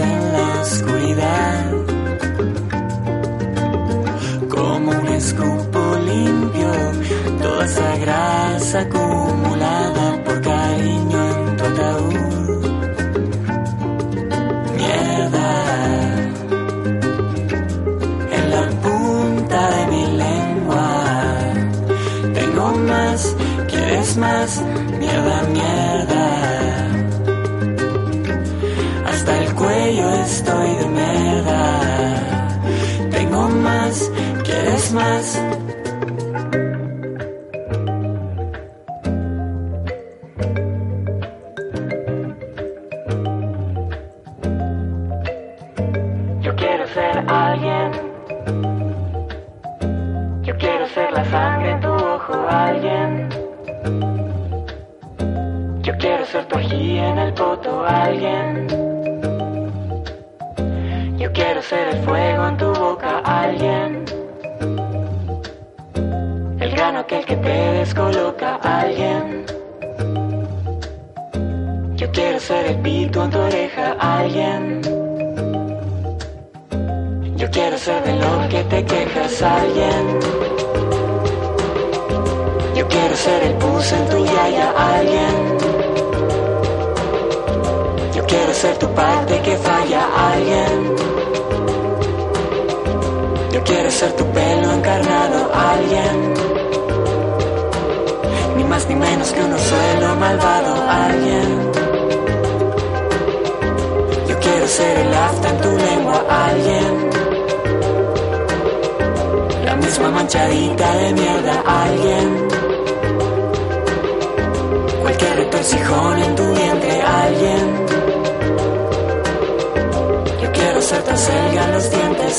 En la oscuridad. Como un escupo limpio, toda esa grasa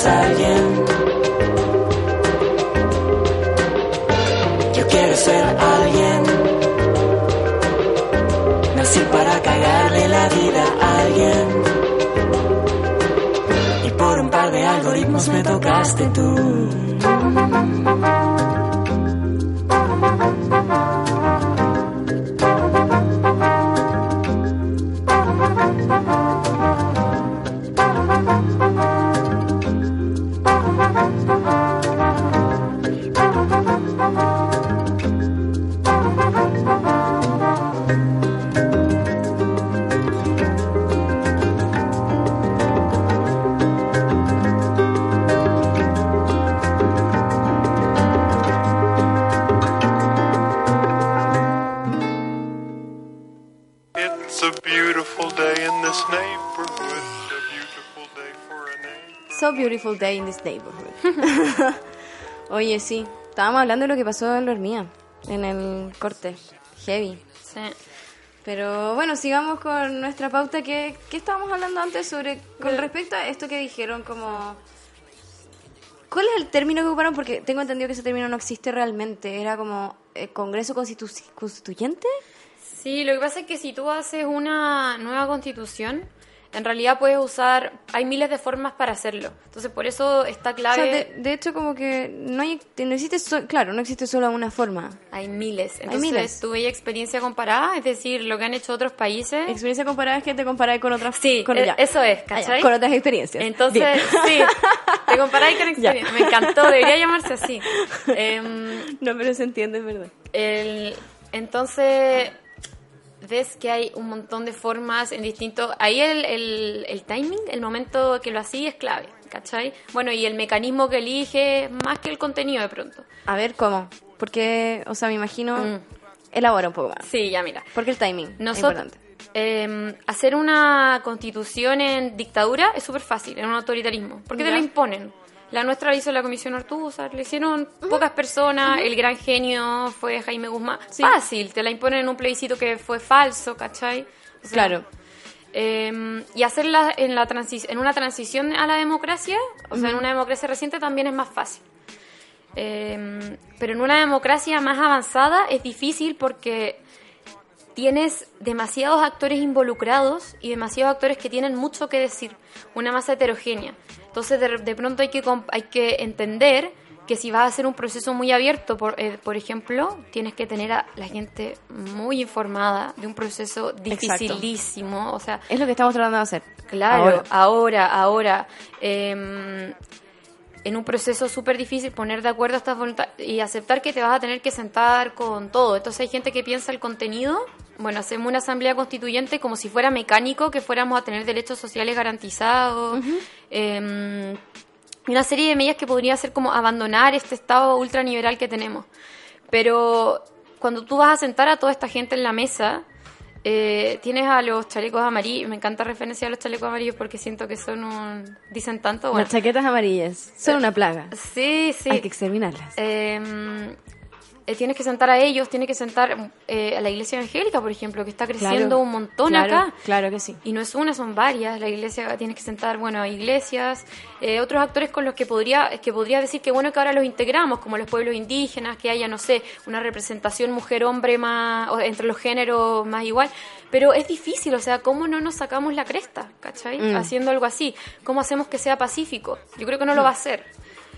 alguien. Yo quiero ser alguien. Nací para cagarle la vida a alguien. Y por un par de algoritmos me tocaste tú. So beautiful day in this neighborhood. Oye, sí. Estábamos hablando de lo que pasó en la hormiga, en el corte. Heavy. Sí. Pero bueno, sigamos con nuestra pauta. que ¿Qué estábamos hablando antes sobre con respecto a esto que dijeron como... ¿Cuál es el término que ocuparon? Porque tengo entendido que ese término no existe realmente. Era como eh, Congreso Constitu- Constituyente. Sí, lo que pasa es que si tú haces una nueva constitución, en realidad puedes usar, hay miles de formas para hacerlo. Entonces, por eso está O clave. sea, de, de hecho, como que no, hay, no existe, so- claro, no existe solo una forma. Hay miles. Entonces, miles. tu bella experiencia comparada, es decir, lo que han hecho otros países. Experiencia comparada es que te comparas con otras Sí, con, e- ya. eso es, Ah, ¿cachai? Con otras experiencias. Entonces, Bien. sí, te comparáis con Ya. experiencia. Me encantó, debería llamarse así. Em, No, pero se entiende, es verdad. el- entonces, ves que hay un montón de formas en distintos... Ahí el, el, el timing, el momento que lo hacía es clave, ¿cachai? Bueno, y el mecanismo que elige, más que el contenido de pronto. A ver, ¿cómo? Porque, o sea, me imagino... Mm. Elabora un poco más. Sí, ya mira. Porque el timing es Nosotros, importante. hacer una constitución en dictadura es súper fácil, en un autoritarismo, porque te Ya. la imponen. La nuestra la hizo la Comisión Ortúzar, le hicieron pocas personas, el gran genio fue Jaime Guzmán. Sí. Fácil, te la imponen en un plebiscito que fue falso, ¿cachai? O sea, Claro. eh, y hacerla en, la en una transición a la democracia, o sea, en una democracia reciente también es más fácil. Eh, pero en una democracia más avanzada es difícil porque tienes demasiados actores involucrados y demasiados actores que tienen mucho que decir, una masa heterogénea. Entonces de, de pronto hay que, hay que entender que si vas a hacer un proceso muy abierto, por, eh, por ejemplo, tienes que tener a la gente muy informada de un proceso dificilísimo. O sea, Es lo que estamos tratando de hacer. Claro, Ahora. ahora, ahora. em, en un proceso súper difícil poner de acuerdo estas voluntades y aceptar que te vas a tener que sentar con todo. Entonces hay gente que piensa el contenido, bueno, hacemos una asamblea constituyente como si fuera mecánico, que fuéramos a tener derechos sociales garantizados. Y una serie de medidas que podría ser como abandonar este estado ultraniberal que tenemos. Pero cuando tú vas a sentar a toda esta gente en la mesa, eh, tienes a los chalecos amarillos, me encanta referenciar a los chalecos amarillos porque siento que son un... dicen tanto, bueno. Las chaquetas amarillas son una plaga. Sí, sí. Hay que exterminarlas. Eh, eh, tienes que sentar a ellos, tienes que sentar eh, a la iglesia evangélica, por ejemplo, que está creciendo Claro, un montón claro, acá. Claro que sí. Y no es una, son varias. La iglesia tienes que sentar, bueno, a iglesias, eh, otros actores con los que podría, que podría decir que bueno que ahora los integramos, como los pueblos indígenas, que haya, no sé, una representación mujer-hombre más, o entre los géneros más igual. Pero es difícil, o sea, ¿cómo no nos sacamos la cresta, cachai? Mm. Haciendo algo así. ¿Cómo hacemos que sea pacífico? Yo creo que no lo va a hacer.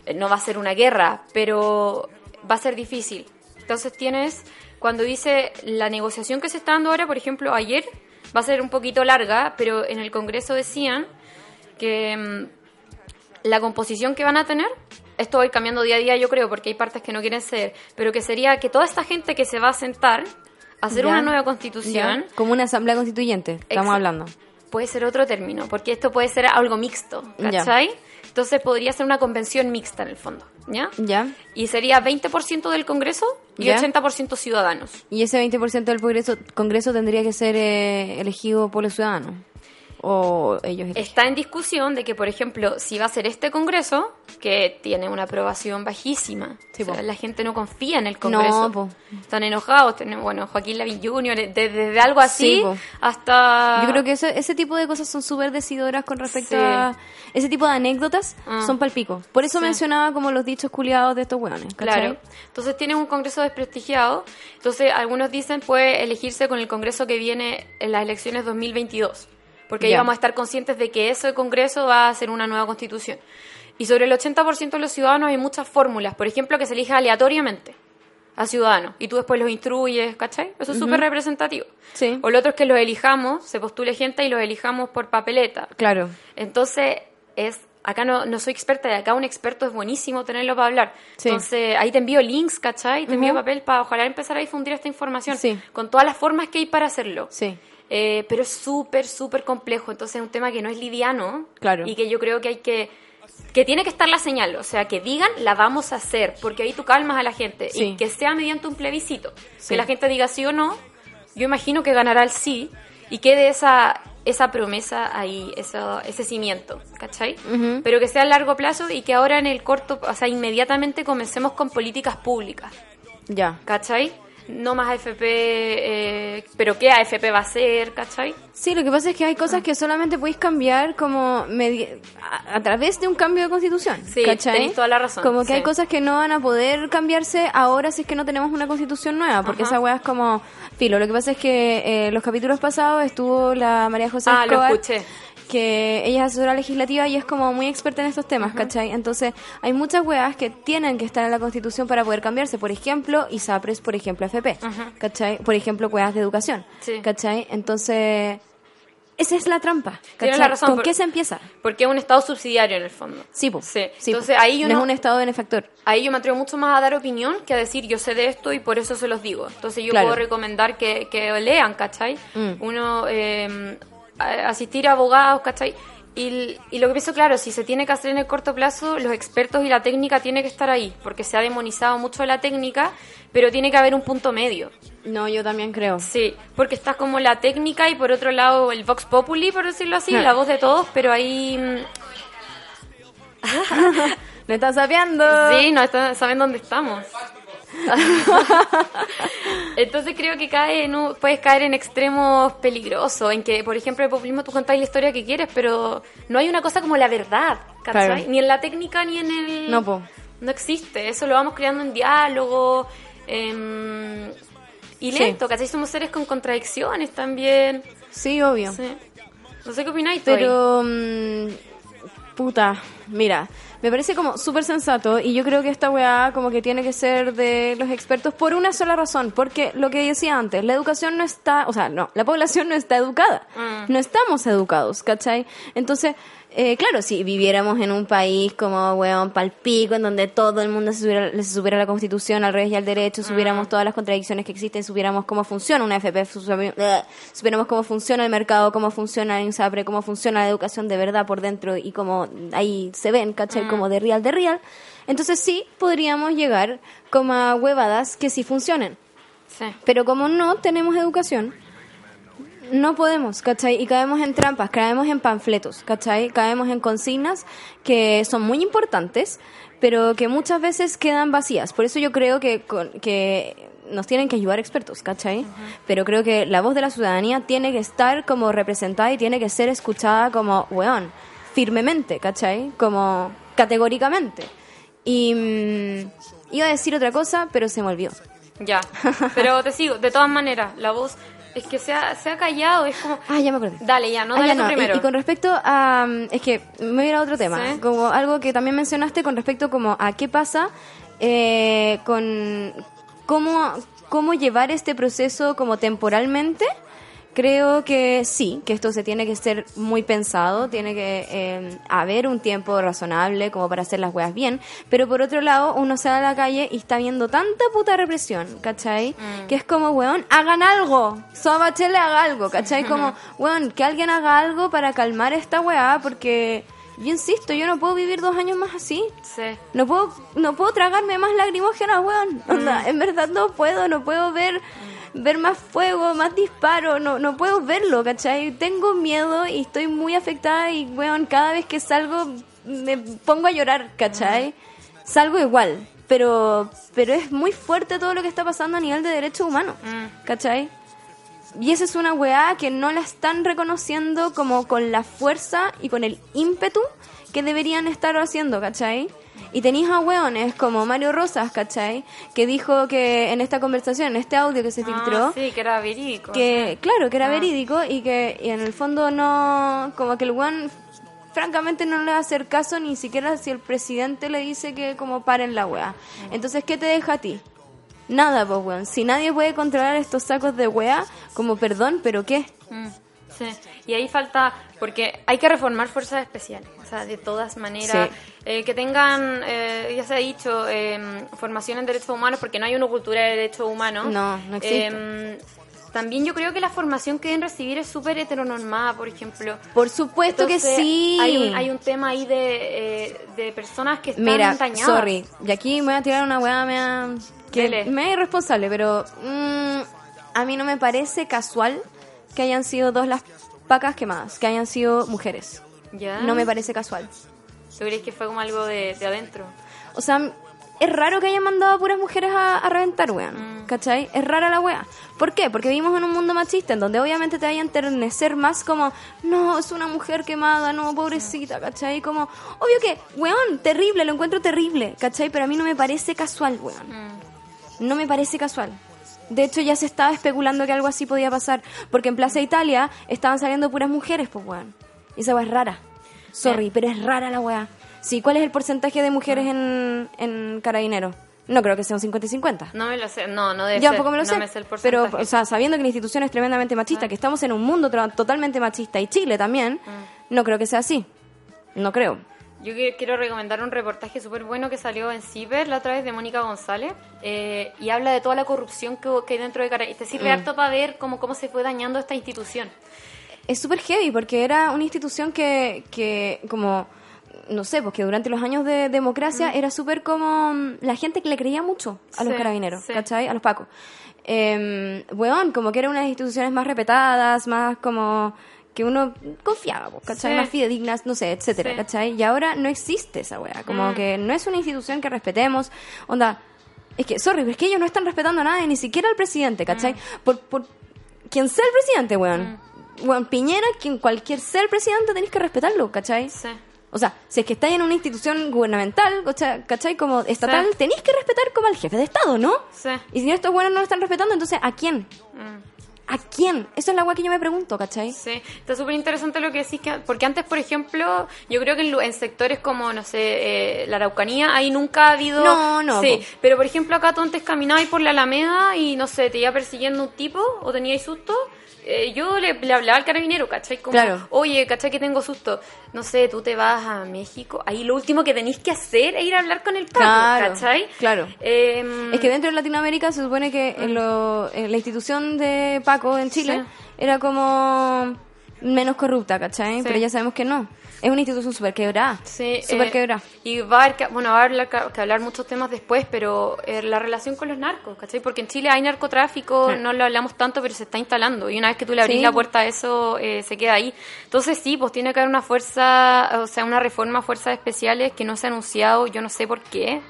Eh, No va a ser una guerra, pero va a ser difícil. Entonces tienes, cuando dice la negociación que se está dando ahora, por ejemplo, ayer, va a ser un poquito larga, pero en el Congreso decían que mm, la composición que van a tener, esto va a ir cambiando día a día yo creo, porque hay partes que no quieren ser, pero que sería que toda esta gente que se va a sentar a hacer Ya, una nueva constitución, Ya, Como una asamblea constituyente, estamos hablando. puede ser otro término, porque esto puede ser algo mixto, Ya. Entonces podría ser una convención mixta en el fondo, ¿ya? ¿Ya? Y sería 20% del Congreso y Ya. 80% ciudadanos. Y ese 20% del Congreso, Congreso tendría que ser eh, elegido por los ciudadanos. O ellos eligen. Está en discusión de que, por ejemplo, si va a ser este Congreso, que tiene una aprobación bajísima, Sí, o sea, po. la gente no confía en el Congreso. No. Están enojados. Bueno, Joaquín Lavín Jr., desde, desde algo así Sí, hasta... Yo creo que ese, ese tipo de cosas son súper decidoras con respecto Sí. a... Ese tipo de anécdotas Ah. son palpico. Por eso mencionaba como los dichos culiados de estos hueones. Claro. Entonces tienes un Congreso desprestigiado. Entonces algunos dicen puede elegirse con el Congreso que viene en las elecciones 2022. Porque ahí Ya. vamos a estar conscientes de que ese Congreso va a ser una nueva constitución. Y sobre el 80% de los ciudadanos hay muchas fórmulas. Por ejemplo, que se elija aleatoriamente a ciudadanos. Y tú después los instruyes, ¿cachai? Eso es súper representativo. Sí. O lo otro es que los elijamos, se postule gente y los elijamos por papeleta. Claro. Entonces, es acá no, no soy experta, de acá un experto es buenísimo tenerlo para hablar. Sí. Entonces, ahí te envío links, ¿cachai? Te envío papel para ojalá empezar a difundir esta información Sí. con todas las formas que hay para hacerlo. Sí. Eh, pero es súper, súper complejo. Entonces, es un tema que no es liviano. Claro. Y que yo creo que hay que. Que tiene que estar la señal, o sea, que digan la vamos a hacer, porque ahí tú calmas a la gente. Sí. Y que sea mediante un plebiscito. Sí. Que la gente diga sí o no. Yo imagino que ganará el sí y quede esa, esa promesa ahí, eso, ese cimiento, ¿cachai? Ujú. Pero que sea a largo plazo y que ahora en el corto, o sea, inmediatamente comencemos con políticas públicas, Ya. ¿cachai? No más AFP, eh, pero ¿qué AFP va a ser, ¿cachai? Sí, lo que pasa es que hay cosas que solamente podéis cambiar como a, a través de un cambio de constitución. Sí, ¿cachai? tenéis toda la razón, Como que sí. hay cosas que no van a poder cambiarse ahora si es que no tenemos una constitución nueva, porque Ajá. esa weá es como filo. Lo que pasa es que eh, los capítulos pasados estuvo la María José Ah, lo escuché. Que ella es asesora legislativa y es como muy experta en estos temas, ¿cachai? Entonces, hay muchas weas que tienen que estar en la Constitución para poder cambiarse. Por ejemplo, ISAPRES, por ejemplo, FP, ¿cachai? Por ejemplo, weas de educación, Sí. ¿cachai? Entonces, esa es la trampa, ¿Con por- qué se empieza? Porque es un Estado subsidiario en el fondo. Sí, po. Sí. Sí, po. Entonces ahí yo no no, es un Estado benefactor. ahí yo me atrevo mucho más a dar opinión que a decir yo sé de esto y por eso se los digo. Entonces yo Claro. puedo recomendar que, que lean, ¿cachai? Mm. Uno eh, asistir a abogados, ¿cachai? Y, y lo que pienso, claro, si se tiene que hacer en el corto plazo, los expertos y la técnica tiene que estar ahí, porque se ha demonizado mucho la técnica, pero tiene que haber un punto medio. No, yo también creo. Sí, porque está como la técnica y por otro lado el Vox Populi, por decirlo así, Hmm. la voz de todos, pero ahí... mm, ¿Me estás sapeando? Sí, no está- saben dónde estamos. Entonces creo que cae en un- puedes caer en extremos peligrosos, en que, por ejemplo, el populismo tú contáis la historia que quieres, pero no hay una cosa como la verdad, ¿cachai? Claro. Ni en la técnica ni en el... No, po. No existe, eso lo vamos creando en diálogo em, y Sí. lento, ¿cachai? Somos seres con contradicciones también. Sí, obvio. Sí. No sé qué opináis. Pero, mm, puta, mira, me parece como súper sensato y yo creo que esta weá como que tiene que ser de los expertos por una sola razón, porque lo que decía antes, la educación no está, o sea, no, la población no está educada, Mm. no estamos educados, ¿cachai? Entonces, eh, claro, si viviéramos en un país como, weón, palpico, en donde todo el mundo se supiera, se la constitución al revés y al derecho, supiéramos todas las contradicciones que existen, supiéramos cómo funciona una FP, supi- eh, supiéramos cómo funciona el mercado, cómo funciona el INSAPRE, cómo funciona la educación de verdad por dentro y cómo ahí se ven, ¿cachai? Como de real de real. Entonces sí, podríamos llegar como a huevadas que sí funcionen. Sí. Pero como no tenemos educación, no podemos, ¿cachai? Y caemos en trampas, caemos en panfletos, ¿cachai? Caemos en consignas que son muy importantes, pero que muchas veces quedan vacías. Por eso yo creo que, con- que nos tienen que ayudar expertos, ¿cachai? Pero creo que la voz de la ciudadanía tiene que estar como representada y tiene que ser escuchada como, weón, firmemente, ¿cachai? Como categóricamente. Y mm, iba a decir otra cosa, pero se me olvidó. Ya, pero te sigo, de todas maneras, la voz es que se ha, se ha callado, es como... Ah, ya me acordé. Dale, ya, no, Ah, dale ya tú no. Y- primero. Y, con respecto a... mm, Es que me voy a ir a otro tema. Sí. Como algo que también mencionaste con respecto como a qué pasa eh, con... Cómo, cómo llevar este proceso como temporalmente. Creo que sí, que esto se tiene que ser muy pensado, tiene que eh, haber un tiempo razonable como para hacer las weas bien, pero por otro lado uno sale a la calle y está viendo tanta puta represión, ¿cachai? Que es como, weón, hagan algo, Soa Bachelet haga algo, ¿cachai? Como, weón, que alguien haga algo para calmar esta weá, porque yo insisto, yo no puedo vivir dos años más así. Sí. No puedo, no puedo tragarme más lagrimógenas, weón. Onda, en verdad no puedo, no puedo ver, ver más fuego, más disparo, no, no puedo verlo, ¿cachai? Tengo miedo y estoy muy afectada y, weón, cada vez que salgo me pongo a llorar, ¿cachai? Salgo igual, pero, pero es muy fuerte todo lo que está pasando a nivel de derechos humanos, ¿cachai? Y esa es una weá que no la están reconociendo como con la fuerza y con el ímpetu que deberían estar haciendo, ¿cachai? Y tenéis a weones como Mario Rosas, ¿cachai? Que dijo que en esta conversación, en este audio que se filtró, Ah, sí, que era verídico. que claro, que era Ah. verídico y que y en el fondo no, como que el weón francamente no le va a hacer caso ni siquiera si el presidente le dice que como paren la weá. Entonces, ¿qué te deja a ti? Nada, pues weón. Si nadie puede controlar estos sacos de weá, como perdón, pero ¿qué? Mm, Sí, y ahí falta, porque hay que reformar fuerzas especiales, o sea, de todas maneras, Sí. eh, que tengan, eh, ya se ha dicho, eh, formación en derechos humanos, porque no hay una cultura de derechos humanos. No, no existe. Eh, también yo creo que la formación que deben recibir es súper heteronormada, por ejemplo. Por supuesto Entonces, que sí. Hay un, hay un tema ahí de, eh, de personas que están Mira, dañadas. sorry, y aquí me voy a tirar una weá mea, que Dele. me es irresponsable, pero mm, a mí no me parece casual que hayan sido dos las pacas quemadas, que hayan sido mujeres. ¿Ya? No me parece casual. ¿Tú crees que fue como algo de, de adentro? O sea, es raro que hayan mandado a puras mujeres a, a reventar, weón. ¿Cachai? Es rara la wea. ¿Por qué? Porque vivimos en un mundo machista en donde obviamente te vaya a enternecer más como, no, es una mujer quemada, no, pobrecita, ¿cachai? Como, obvio que, weón, terrible, lo encuentro terrible, ¿cachai? Pero a mí no me parece casual, weón. No me parece casual. De hecho, ya se estaba especulando que algo así podía pasar. Porque en Plaza Italia estaban saliendo puras mujeres, pues, weón. Y esa weá es rara. Sorry, pero es rara la weá. Sí, ¿cuál es el porcentaje de mujeres en, en carabineros? No creo que sea un 50 y 50. No me lo sé, no, no debe Ya ser. un poco me lo no sé. me sé el pero, o sea, sabiendo que la institución es tremendamente machista, que estamos en un mundo totalmente machista y Chile también, no creo que sea así. No creo. Yo quiero recomendar un reportaje súper bueno que salió en Ciber la otra vez de Mónica González eh, y habla de toda la corrupción que, que hay dentro de Carabineros. Te Mm. sirve harto para ver cómo, cómo se fue dañando esta institución. Es súper heavy porque era una institución que, que como, no sé, porque durante los años de democracia era súper como mm, la gente que le creía mucho a los Sí, carabineros, sí. ¿cachai? A los pacos. Eh, weón, como que era una de las instituciones más respetadas, más como que uno confiaba, po, ¿cachai? Sí. Más fidedignas, no sé, etcétera, Sí. ¿cachai? Y ahora no existe esa weá, como Mm. que no es una institución que respetemos, onda, es que, sorry, pero es que ellos no están respetando a nadie, ni siquiera al presidente, ¿cachai? Mm. Por, por quien sea el presidente, weón. Weón, Piñera, quien cualquier sea el presidente, tenéis que respetarlo, ¿cachai? Sí. O sea, si es que estáis en una institución gubernamental, ¿cachai? ¿cachai? Como estatal, Sí. tenéis que respetar como al jefe de Estado, ¿no? Sí. Y si estos buenos no lo están respetando, entonces ¿a quién? Mm. ¿A quién? Eso es la weá que yo me pregunto, ¿cachai? Sí, está súper interesante lo que decís, que, porque antes, por ejemplo, yo creo que en, sectores como, no sé, eh, la Araucanía, ahí nunca ha habido... No, no, Sí, po. pero por ejemplo acá tú antes caminabas por la Alameda y, no sé, te iba persiguiendo un tipo o teníais susto, eh, yo le, le hablaba al carabinero, ¿cachai? Como, Claro. oye, ¿cachai que tengo susto? No sé, tú te vas a México, ahí lo último que tenéis que hacer es ir a hablar con el Paco, Claro, ¿cachai? claro. Em, Es que dentro de Latinoamérica se supone que en, lo- en la institución de Paco en Chile Sí. era como menos corrupta, ¿cachai? Sí. Pero ya sabemos que no. Es una institución súper quebrada. Sí, Súper eh, quebrada. Y va a haber que, bueno, va a haber que, hablar muchos temas después, pero eh, la relación con los narcos, ¿cachai? Porque en Chile hay narcotráfico, no lo hablamos tanto, pero se está instalando. Y una vez que tú le abrís Sí. la puerta a eso, eh, se queda ahí. Entonces sí, pues tiene que haber una fuerza, o sea, una reforma a fuerzas especiales que no se ha anunciado, yo no sé por qué.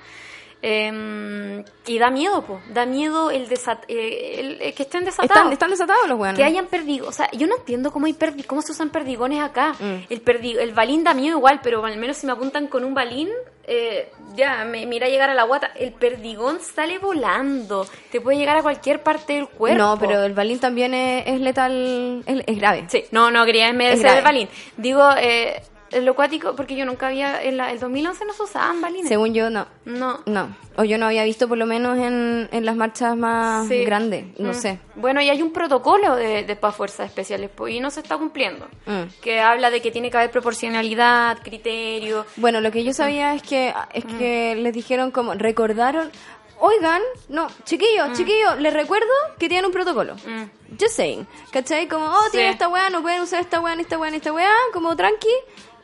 Eh, y da miedo, pues. Da miedo el, desat eh, el- el que estén desatados. Están, están desatados los weones. Que hayan perdido, o sea, yo no entiendo cómo hay perdi cómo se usan perdigones acá. Mm. El perdi el balín da miedo igual, pero al menos si me apuntan con un balín, eh, ya me mira llegar a la guata. El perdigón sale volando, te puede llegar a cualquier parte del cuerpo. No, pero el balín también es, es letal, es, es grave. sí, no, no quería grave. el balín. Digo, eh, lo cuático, porque yo nunca había, en la, el 2011 no se usaban balines. Según yo, no. no. No. O yo no había visto por lo menos en, en las marchas más Sí. grandes. No Mm. sé. Bueno, y hay un protocolo de, de para fuerzas especiales po, y no se está cumpliendo. Mm. Que habla de que tiene que haber proporcionalidad, criterio. Bueno, lo que yo sabía es que es que les dijeron como recordaron, oigan, no, chiquillos, chiquillos, les recuerdo que tienen un protocolo. Mm. Just saying, ¿cachai? Como, oh, Sí. tienen esta weá, no pueden usar esta weá, ni esta weá, ni esta weá, como tranqui.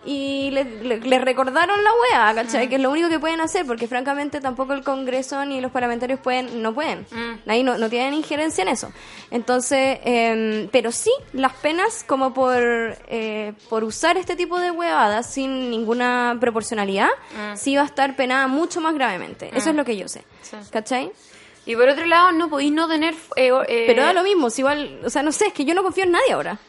Y les le, les recordaron la weá, ¿cachai? Que es lo único que pueden hacer, porque francamente tampoco el Congreso ni los parlamentarios pueden, no pueden. Mm. Ahí no, no tienen injerencia en eso. Entonces, em, pero sí, las penas como por, eh, por usar este tipo de huevadas sin ninguna proporcionalidad, sí va a estar penada mucho más gravemente. Eso es lo que yo sé. Sí. ¿Cachai? Y por otro lado, no podéis no tener... eh, eh, Pero da lo mismo, si igual, o sea, no sé, es que yo no confío en nadie ahora.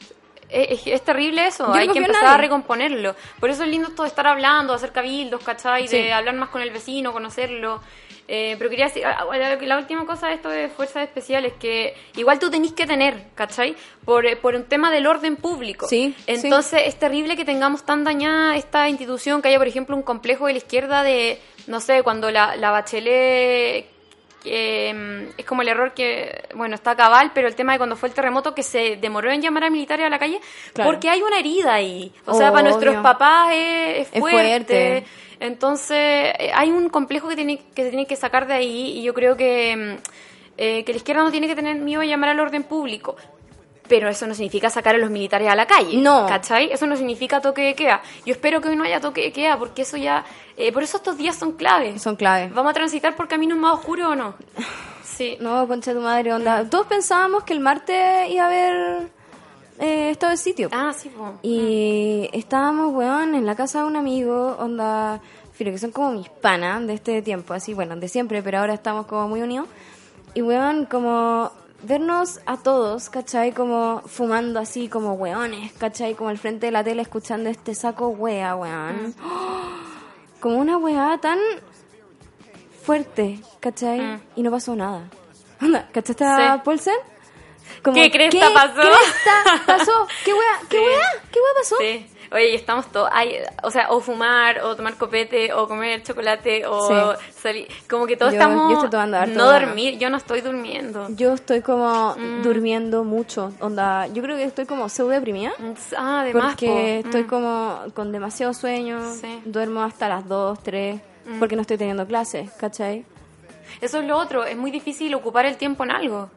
Es, es terrible eso, Yo hay que empezar a recomponerlo. Por eso es lindo esto de estar hablando, de hacer cabildos, ¿cachai? Sí. De hablar más con el vecino, conocerlo. Eh, pero quería decir, ah, la, última cosa de esto de fuerzas especiales, que igual tú tenés que tener, ¿cachai? Por, por un tema del orden público. Sí, Entonces es terrible que tengamos tan dañada esta institución, que haya, por ejemplo, un complejo de la izquierda de, no sé, cuando la, la Bachelet mm, es como el error que, bueno, está cabal, pero el tema de cuando fue el terremoto que se demoró en llamar a militares a la calle, Claro. porque hay una herida ahí. O sea, para nuestros Obvio. papás es, es Es fuerte. fuerte. Entonces, eh, hay un complejo que, tiene, que se tiene que sacar de ahí y yo creo que, mm, eh, que la izquierda no tiene que tener miedo a llamar al orden público. Pero eso no significa sacar a los militares a la calle. No. ¿Cachai? Eso no significa toque de queda. Yo espero que hoy no haya toque de queda, porque eso ya. eh, por eso estos días son claves. Son claves. ¿Vamos a transitar por caminos más oscuros o no? Sí. No, concha de tu madre, onda. Todos pensábamos que el martes iba a haber eh, estado de sitio. Ah, sí, po. Y estábamos, weón, en la casa de un amigo, onda, filo, que son como mis panas de este tiempo, así, bueno, de siempre, pero ahora estamos como muy unidos. Y, weón, como vernos a todos, ¿cachai? Como fumando así, como weones, ¿cachai? Como al frente de la tele escuchando este saco wea, weón. Como una weá tan fuerte, ¿cachai? Mm. Y no pasó nada. Onda, ¿Cachaste a Sí. Paulsen? Como, ¿Qué cresta pasó? cresta pasó? ¿Qué weá? ¿Qué Sí. weá? ¿Qué weá pasó? Sí. Oye, y estamos todos, ay, o sea, o fumar, o tomar copete, o comer chocolate, o Sí. salir, como que todos Yo- estamos, yo estoy tomando harto no dormir, yo no estoy durmiendo. Yo estoy como Mm. durmiendo mucho. Onda, yo creo que estoy como pseudo deprimida. Ah, además, Porque po. estoy Mm. como con demasiado sueño. Sí. Mm. Duermo hasta las 2, 3. Porque no estoy teniendo clases, ¿cachai? Eso es lo otro, es muy difícil ocupar el tiempo en algo.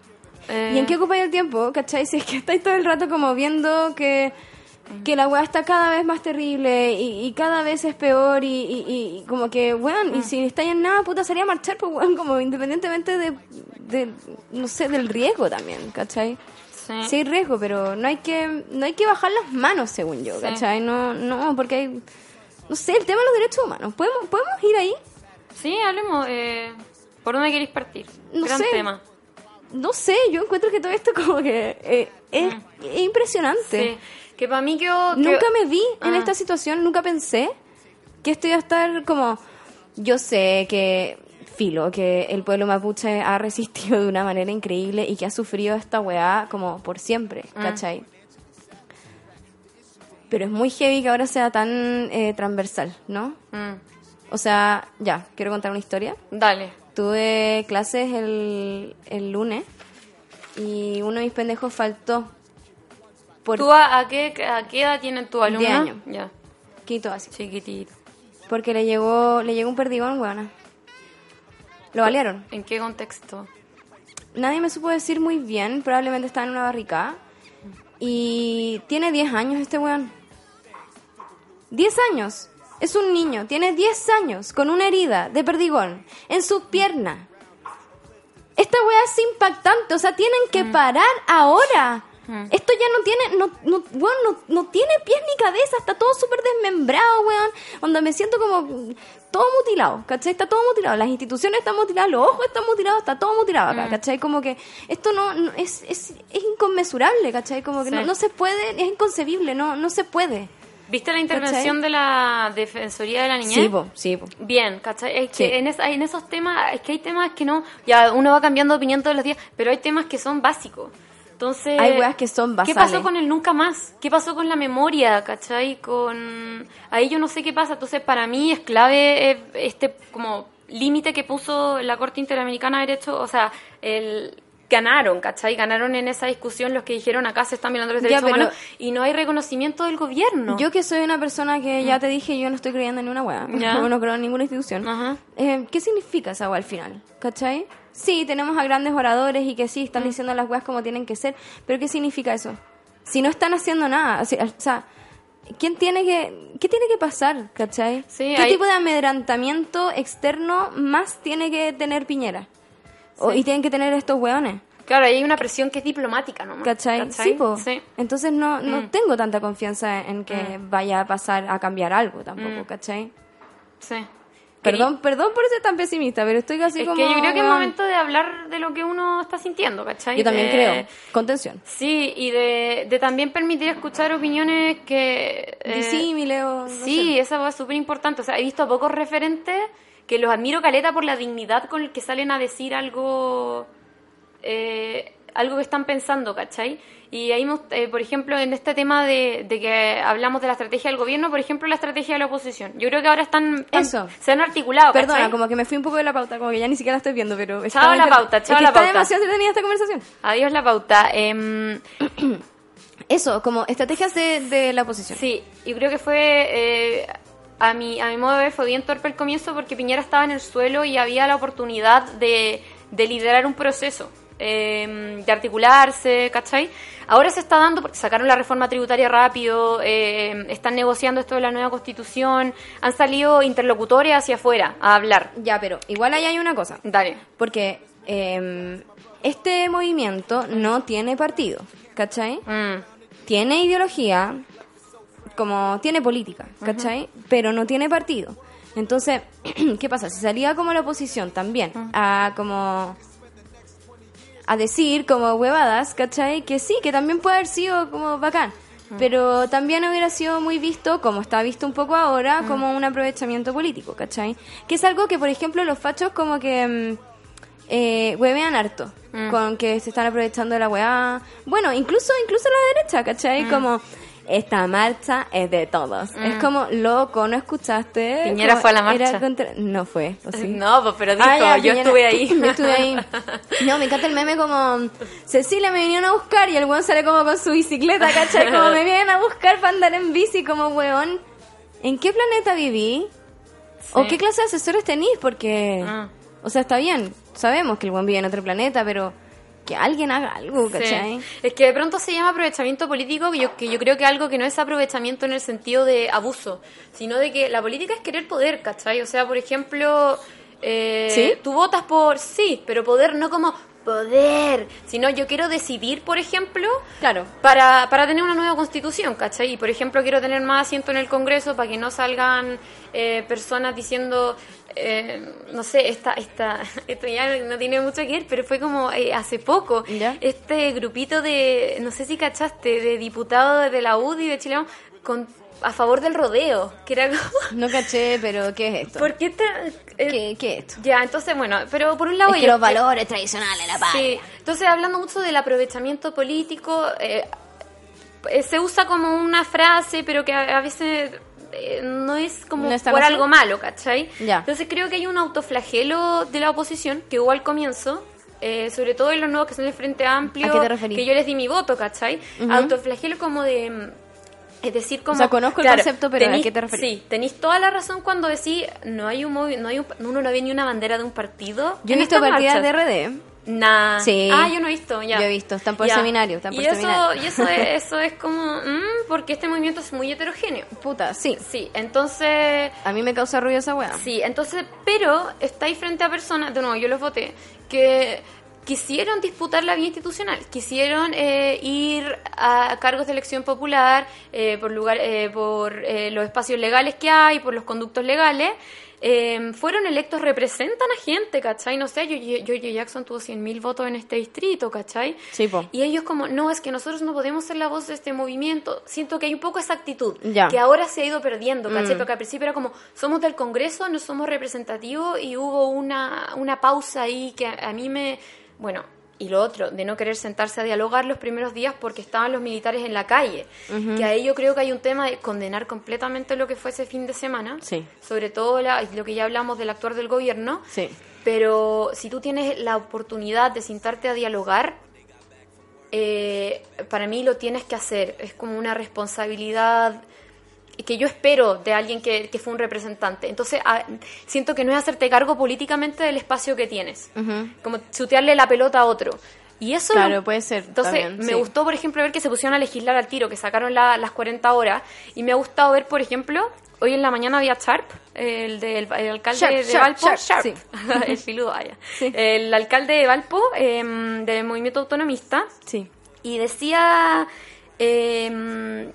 Eh, ¿Y en qué ocupáis el tiempo? ¿Cachai? Si es que estáis todo el rato como viendo que, que la weá está cada vez más terrible y, y cada vez es peor y, y- y como que, weón, y si estáis en nada, puta, sería marchar, pues weón, como independientemente de, de, no sé, del riesgo también, ¿cachai? Sí. Sí hay riesgo, pero no hay que, no hay que bajar las manos, según yo, Sí. ¿cachai? No, no, porque hay, no sé, el tema de los derechos humanos, ¿podemos, podemos ir ahí? Sí, hablemos. Eh, ¿Por dónde queréis partir? No Gran sé. tema. No sé, yo encuentro que todo esto como que eh, es, es impresionante. Sí. Que para mí quedó... que- Nunca me vi en Ah. esta situación, nunca pensé que esto iba a estar como... Yo sé que, filo, que el pueblo mapuche ha resistido de una manera increíble y que ha sufrido esta weá como por siempre, Mm. ¿cachai? Pero es muy heavy que ahora sea tan eh, transversal, ¿no? Mm, O sea, ya, quiero contar una historia. Dale. Tuve clases el, el lunes y uno de mis pendejos faltó. Por ¿Tú a, a qué, a qué edad tienen tu alumno? Diez años. Ya, Quito así. chiquitito. Porque le llegó, le llegó un perdigón, weona. Lo balearon. ¿En qué contexto? Nadie me supo decir muy bien, probablemente estaba en una barricada. Y tiene 10 años este weón. 10 años. Es un niño, tiene 10 años, con una herida de perdigón en su pierna. Esta weá es impactante, o sea, tienen que parar ahora. Esto ya no tiene, no, no, weón, no, no tiene pies ni cabeza, está todo súper desmembrado, weón. Onda, me siento como todo mutilado, ¿cachai? Está todo mutilado, las instituciones están mutiladas, los ojos están mutilados, está todo mutilado acá, ¿cachai? Como que esto no, no- es, es, es inconmensurable, ¿cachai? Como que no, Sí. no se puede, es inconcebible, no, no se puede. ¿Viste la intervención de la Defensoría de la Niñez? Sí, po, sí, po. Bien, ¿cachai? Es que Sí. en, es- en esos temas, es que hay temas que no, ya uno va cambiando de opinión todos los días, pero hay temas que son básicos. Entonces, Hay weas que son ¿Qué basales. pasó con el nunca más? ¿Qué pasó con la memoria, cachai? Con ahí yo no sé qué pasa. Entonces, para mí es clave eh, este como límite que puso la Corte Interamericana de Derechos, o sea, el ganaron, ¿cachai? Ganaron en esa discusión los que dijeron acá se están violando los derechos humanos y no hay reconocimiento del gobierno. Yo que soy una persona que ya te dije, yo no estoy creyendo en una wea, Ya. no creo en ninguna institución. Ajá. Eh, ¿Qué significa esa wea al final? ¿Cachai? Sí, tenemos a grandes oradores y que sí, Mm. están diciendo las weas como tienen que ser, pero ¿qué significa eso? Si no están haciendo nada, o sea, ¿quién tiene que, ¿qué tiene que pasar? ¿Cachai? Sí, ¿Qué hay- tipo de amedrentamiento externo más tiene que tener Piñera? O- y tienen que tener estos weones. Claro, hay una presión que es diplomática, ¿no? ¿Cachai? Sí, po. Sí. Entonces no, no Mm. tengo tanta confianza en que vaya a pasar a cambiar algo tampoco, Mm. ¿cachai? sí. Perdón, perdón por ser tan pesimista, pero estoy casi Es como... que yo creo que es momento de hablar de lo que uno está sintiendo, ¿cachai? Yo también De- creo. Contención. Sí, y de, de también permitir escuchar opiniones que... eh, Disímile o... no sí, sé. esa es súper importante. O sea, he visto a pocos referentes que los admiro caleta por la dignidad con el que salen a decir algo... eh, algo que están pensando, ¿cachai? Y ahí, eh, por ejemplo, en este tema de, de que hablamos de la estrategia del gobierno, por ejemplo, la estrategia de la oposición. Yo creo que ahora están... están- Eso. Se han articulado, Perdona, ¿cachai? como que me fui un poco de la pauta, como que ya ni siquiera la estoy viendo, pero... está Chao la pauta, chao es que la está pauta. demasiado entretenida esta conversación. Adiós la pauta. Em, Eso, como estrategias de, de la oposición. Sí, yo creo que fue, eh, a, mi, a mi modo de ver, fue bien torpe el comienzo porque Piñera estaba en el suelo y había la oportunidad de, de liderar un proceso, eh, de articularse, ¿cachai? Ahora se está dando porque sacaron la reforma tributaria rápido, eh, están negociando esto de la nueva constitución, han salido interlocutores hacia afuera a hablar. Ya, pero igual ahí hay una cosa. Dale. Porque eh, este movimiento no tiene partido, ¿cachai? Mm, tiene ideología, como tiene política, ¿cachai? Pero no tiene partido. Entonces, ¿qué pasa? Si salía como la oposición también a como a decir como huevadas, ¿cachai? Que sí, que también puede haber sido como bacán. Pero también hubiera sido muy visto, como está visto un poco ahora, como un aprovechamiento político, ¿cachai? Que es algo que, por ejemplo, los fachos como que mm, eh, huevean harto, con que se están aprovechando de la weá. Bueno, incluso incluso la derecha, ¿cachai? Como esta marcha es de todos. Es como, loco, ¿no escuchaste? Mm. Piñera fue a la marcha. contra- No fue, ¿o sí? No, pues, pero dijo, Ah, ya, yo Piñera. estuve ahí. Yo estuve ahí. No, me encanta el meme como Cecilia me vinieron a buscar y el weón sale como con su bicicleta, ¿cachai? Como me vienen a buscar para andar en bici, como weón. ¿En qué planeta viví? ¿O qué clase de asesores tenís? Porque, Ah. o sea, está bien, sabemos que el weón vive en otro planeta, pero que alguien haga algo, ¿cachai? Sí. Es que de pronto se llama aprovechamiento político, que yo, que yo creo que algo que no es aprovechamiento en el sentido de abuso, sino de que la política es querer poder, ¿cachai? O sea, por ejemplo, eh, ¿Sí? tú votas por sí, pero poder no como poder, sino yo quiero decidir, por ejemplo, Claro. para, para tener una nueva constitución, ¿cachai? Y por ejemplo, quiero tener más asiento en el Congreso para que no salgan eh, personas diciendo, eh, no sé, esta, esta, esto ya no tiene mucho que ver, pero fue como eh, hace poco, ¿Ya? este grupito de, no sé si cachaste, de diputados de la UDI de Chile con, a favor del rodeo, que era como, No caché, pero ¿qué es esto? ¿por qué esta- eh, ¿Qué, qué es esto? Ya, entonces, bueno, pero por un lado... Es que los valores tradicionales, la paz. Sí, entonces hablando mucho del aprovechamiento político, eh, eh, se usa como una frase, pero que a, a veces eh, no es como ¿No es tan por algo malo, ¿cachai? Ya. Entonces creo que hay un autoflagelo de la oposición que hubo al comienzo. eh, sobre todo en los nuevos que son el Frente Amplio, ¿A qué te que yo les di mi voto, ¿cachai? Autoflagelo como de... Es decir, como... sea, conozco el concepto, pero ¿a tenís- qué te referís? Sí, tenéis toda la razón cuando decís, no hay un no hay un, uno no ve ni una bandera de un partido. Yo he visto partidas de RD. Nah. Sí. Ah, yo no he visto, ya. Yo he visto, están por Ya. seminario, están por y eso, seminario. Y eso es, eso es como, mm, porque este movimiento es muy heterogéneo. Puta, sí. Sí, entonces, A mí me causa ruido esa weá. sí, entonces, pero estáis frente a personas, de nuevo, yo los voté, que quisieron disputar la vía institucional, quisieron eh, ir a cargos de elección popular eh, por lugar, eh, por eh, los espacios legales que hay, por los conductos legales. eh, fueron electos, representan a gente, ¿cachai? No sé, George Jackson tuvo 100.000 votos en este distrito, ¿cachai? Sí, po. Y ellos como, no, es que nosotros no podemos ser la voz de este movimiento. Siento que hay un poco esa actitud, Ya. que ahora se ha ido perdiendo, ¿cachai? Mm. Porque al principio era como, somos del Congreso, no somos representativos, y hubo una, una pausa ahí que a, a mí me... Bueno, y lo otro, de no querer sentarse a dialogar los primeros días porque estaban los militares en la calle. Que ahí yo creo que hay un tema de condenar completamente lo que fue ese fin de semana. Sí. Sobre todo la- lo que ya hablamos del actuar del gobierno. Sí. Pero si tú tienes la oportunidad de sentarte a dialogar, eh, para mí lo tienes que hacer. Es como una responsabilidad que yo espero de alguien que, que fue un representante. Entonces, a- siento que no es hacerte cargo políticamente del espacio que tienes. Como chutearle la pelota a otro. Y eso Claro, puede ser Entonces, también, me sí. gustó, por ejemplo, ver que se pusieron a legislar al tiro, que sacaron la- las 40 horas. Y me ha gustado ver, por ejemplo, hoy en la mañana había Sharp, el, del el alcalde Sharp, de Valpo. Sharp, Sharp. sí. el filudo, vaya. Sí. El alcalde de Valpo, em, del movimiento autonomista, Sí. y decía em,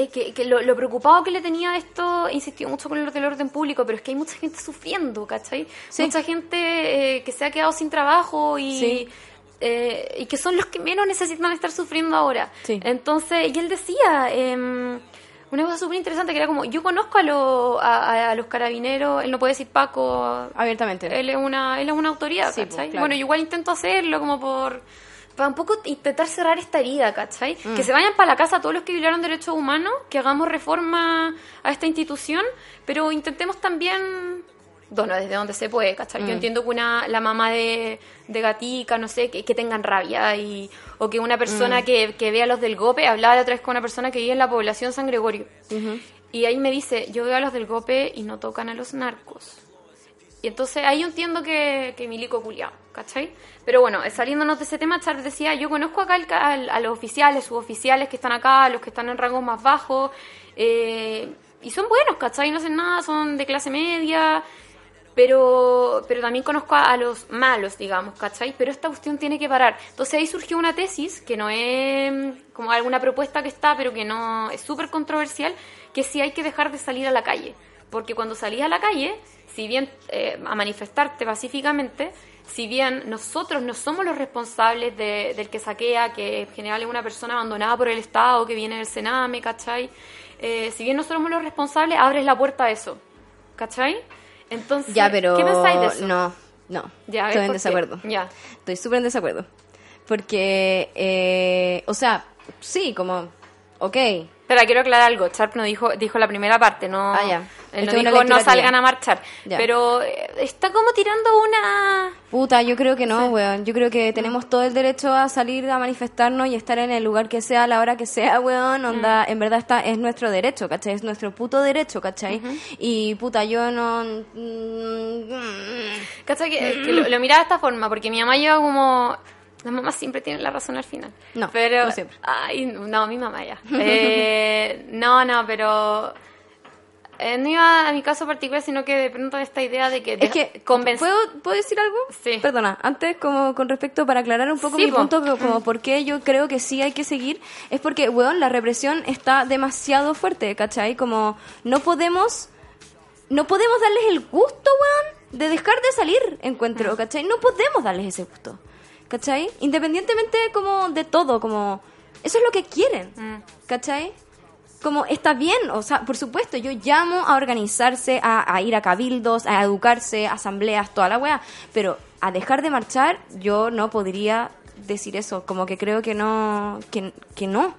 eh, que, que lo, lo preocupado que le tenía esto, insistió mucho con lo del orden público, pero es que hay mucha gente sufriendo, ¿cachai? Sí. Mucha gente eh, que se ha quedado sin trabajo y, Sí. eh, y que son los que menos necesitan estar sufriendo ahora. Sí. Entonces, y él decía... em, una cosa súper interesante que era como, yo conozco a, lo- a, a los carabineros, él no puede decir Paco, Abiertamente. él es una, él es una autoridad, Sí, ¿cachai? pues, claro. Bueno, yo igual intento hacerlo como por... Para un poco intentar cerrar esta herida, ¿cachai? Mm. Que se vayan para la casa todos los que violaron derechos humanos, que hagamos reforma a esta institución, pero intentemos también... Bueno, desde donde se puede, ¿cachai? Mm. Yo entiendo que una, la mamá de, de Gatica, no sé, que, que tengan rabia y, o que una Mm. persona que, que vea a los del GOPE, hablaba la otra vez con una persona que vive en la población San Gregorio. Y ahí me dice, yo veo a los del GOPE y no tocan a los narcos. Y entonces ahí yo entiendo que, que milico culiao, ¿cachai? Pero bueno, eh, saliéndonos de ese tema, Charles decía, yo conozco acá ca- al- a los oficiales, suboficiales que están acá, a los que están en rangos más bajos, eh, y son buenos, ¿cachai? No hacen nada, son de clase media, pero, pero también conozco a, a los malos, digamos, ¿cachai? Pero esta cuestión tiene que parar. Entonces ahí surgió una tesis, que no es mm, como alguna propuesta que está, pero que no es súper controversial, que sí hay que dejar de salir a la calle. Porque cuando salís a la calle, si bien eh, a manifestarte pacíficamente, si bien nosotros no somos los responsables de- del que saquea, que en general es una persona abandonada por el Estado, que viene del Sename, ¿cachai? Eh, si bien nosotros somos los responsables, abres la puerta a eso, ¿cachai? Entonces, Ya, pero. ¿qué pensáis de eso? No, no. Ya, Estoy en desacuerdo. Ya. Estoy súper en desacuerdo. Porque, eh, o sea, sí, como Ok. Espera, quiero aclarar algo. Sharp no dijo, dijo la primera parte, no. Ah, ya. Él no dijo no salgan a marchar. Ya. Pero eh, está como tirando una. Puta, yo creo que no, weón. Yo creo que tenemos todo el derecho a salir a manifestarnos y estar en el lugar que sea, a la hora que sea, weón. Onda, en verdad está, es nuestro derecho, ¿cachai? Es nuestro puto derecho, ¿cachai? Y puta, yo no... mm, ¿Cachai? Que, que lo, lo miraba de esta forma, porque mi mamá lleva como. Las mamás siempre tienen la razón al final. No, pero, no siempre. Ay, no, mi mamá ya. Eh, no, no, pero. Eh, no iba a mi caso particular, sino que de pronto esta idea de que. Es que, convencer- ¿puedo, ¿puedo decir algo? Sí. Perdona, antes, como con respecto, para aclarar un poco Sí, mi po. punto, co- como por qué yo creo que sí hay que seguir, es porque, weón, la represión está demasiado fuerte, ¿cachai? Como, no podemos, no podemos darles el gusto, weón, de dejar de salir, encuentro, ¿cachai? No podemos darles ese gusto, ¿cachai? Independientemente, como, de todo, como, eso es lo que quieren, ¿cachai? Como está bien, o sea, por supuesto, yo llamo a organizarse, a, ir a cabildos, a educarse, asambleas, toda la weá, pero a dejar de marchar yo no podría decir eso, como que creo que no, que, que no,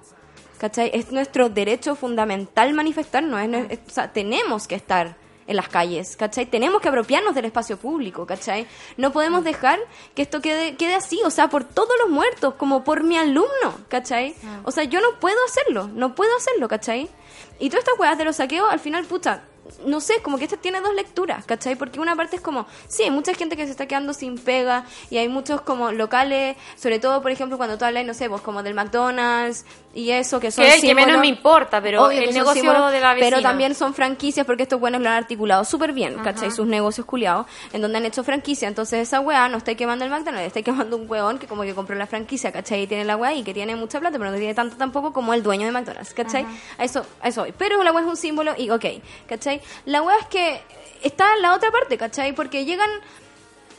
¿cachai? Es nuestro derecho fundamental manifestarnos, es tenemos que estar en las calles, ¿cachai? Tenemos que apropiarnos del espacio público, ¿cachai? No podemos dejar que esto quede, quede así, o sea, por todos los muertos, como por mi alumno, ¿cachai? O sea, yo no puedo hacerlo, no puedo hacerlo, ¿cachai? Y todas estas weas de los saqueos, al final, puta, no sé, como que esta tiene dos lecturas, ¿cachai? Porque una parte es como, sí, hay mucha gente que se está quedando sin pega y hay muchos como locales, sobre todo, por ejemplo, cuando tú hablas, no sé, vos como del McDonald's y eso, que son Que el que menos me importa, pero Obvio el negocio símbolos, de la vecina. Pero también son franquicias porque estos buenos lo han articulado súper bien, ¿cachai? Sus negocios culiados, en donde han hecho franquicia. Entonces esa weá no está quemando el McDonald's, está quemando un weón que como que compró la franquicia, ¿cachai? Y tiene la weá y que tiene mucha plata, pero no tiene tanto tampoco como el dueño de McDonald's, ¿cachai? A eso, a eso voy. Pero la weá es un símbolo y ok, ¿cachai? La weá es que está en la otra parte, ¿cachai? Porque llegan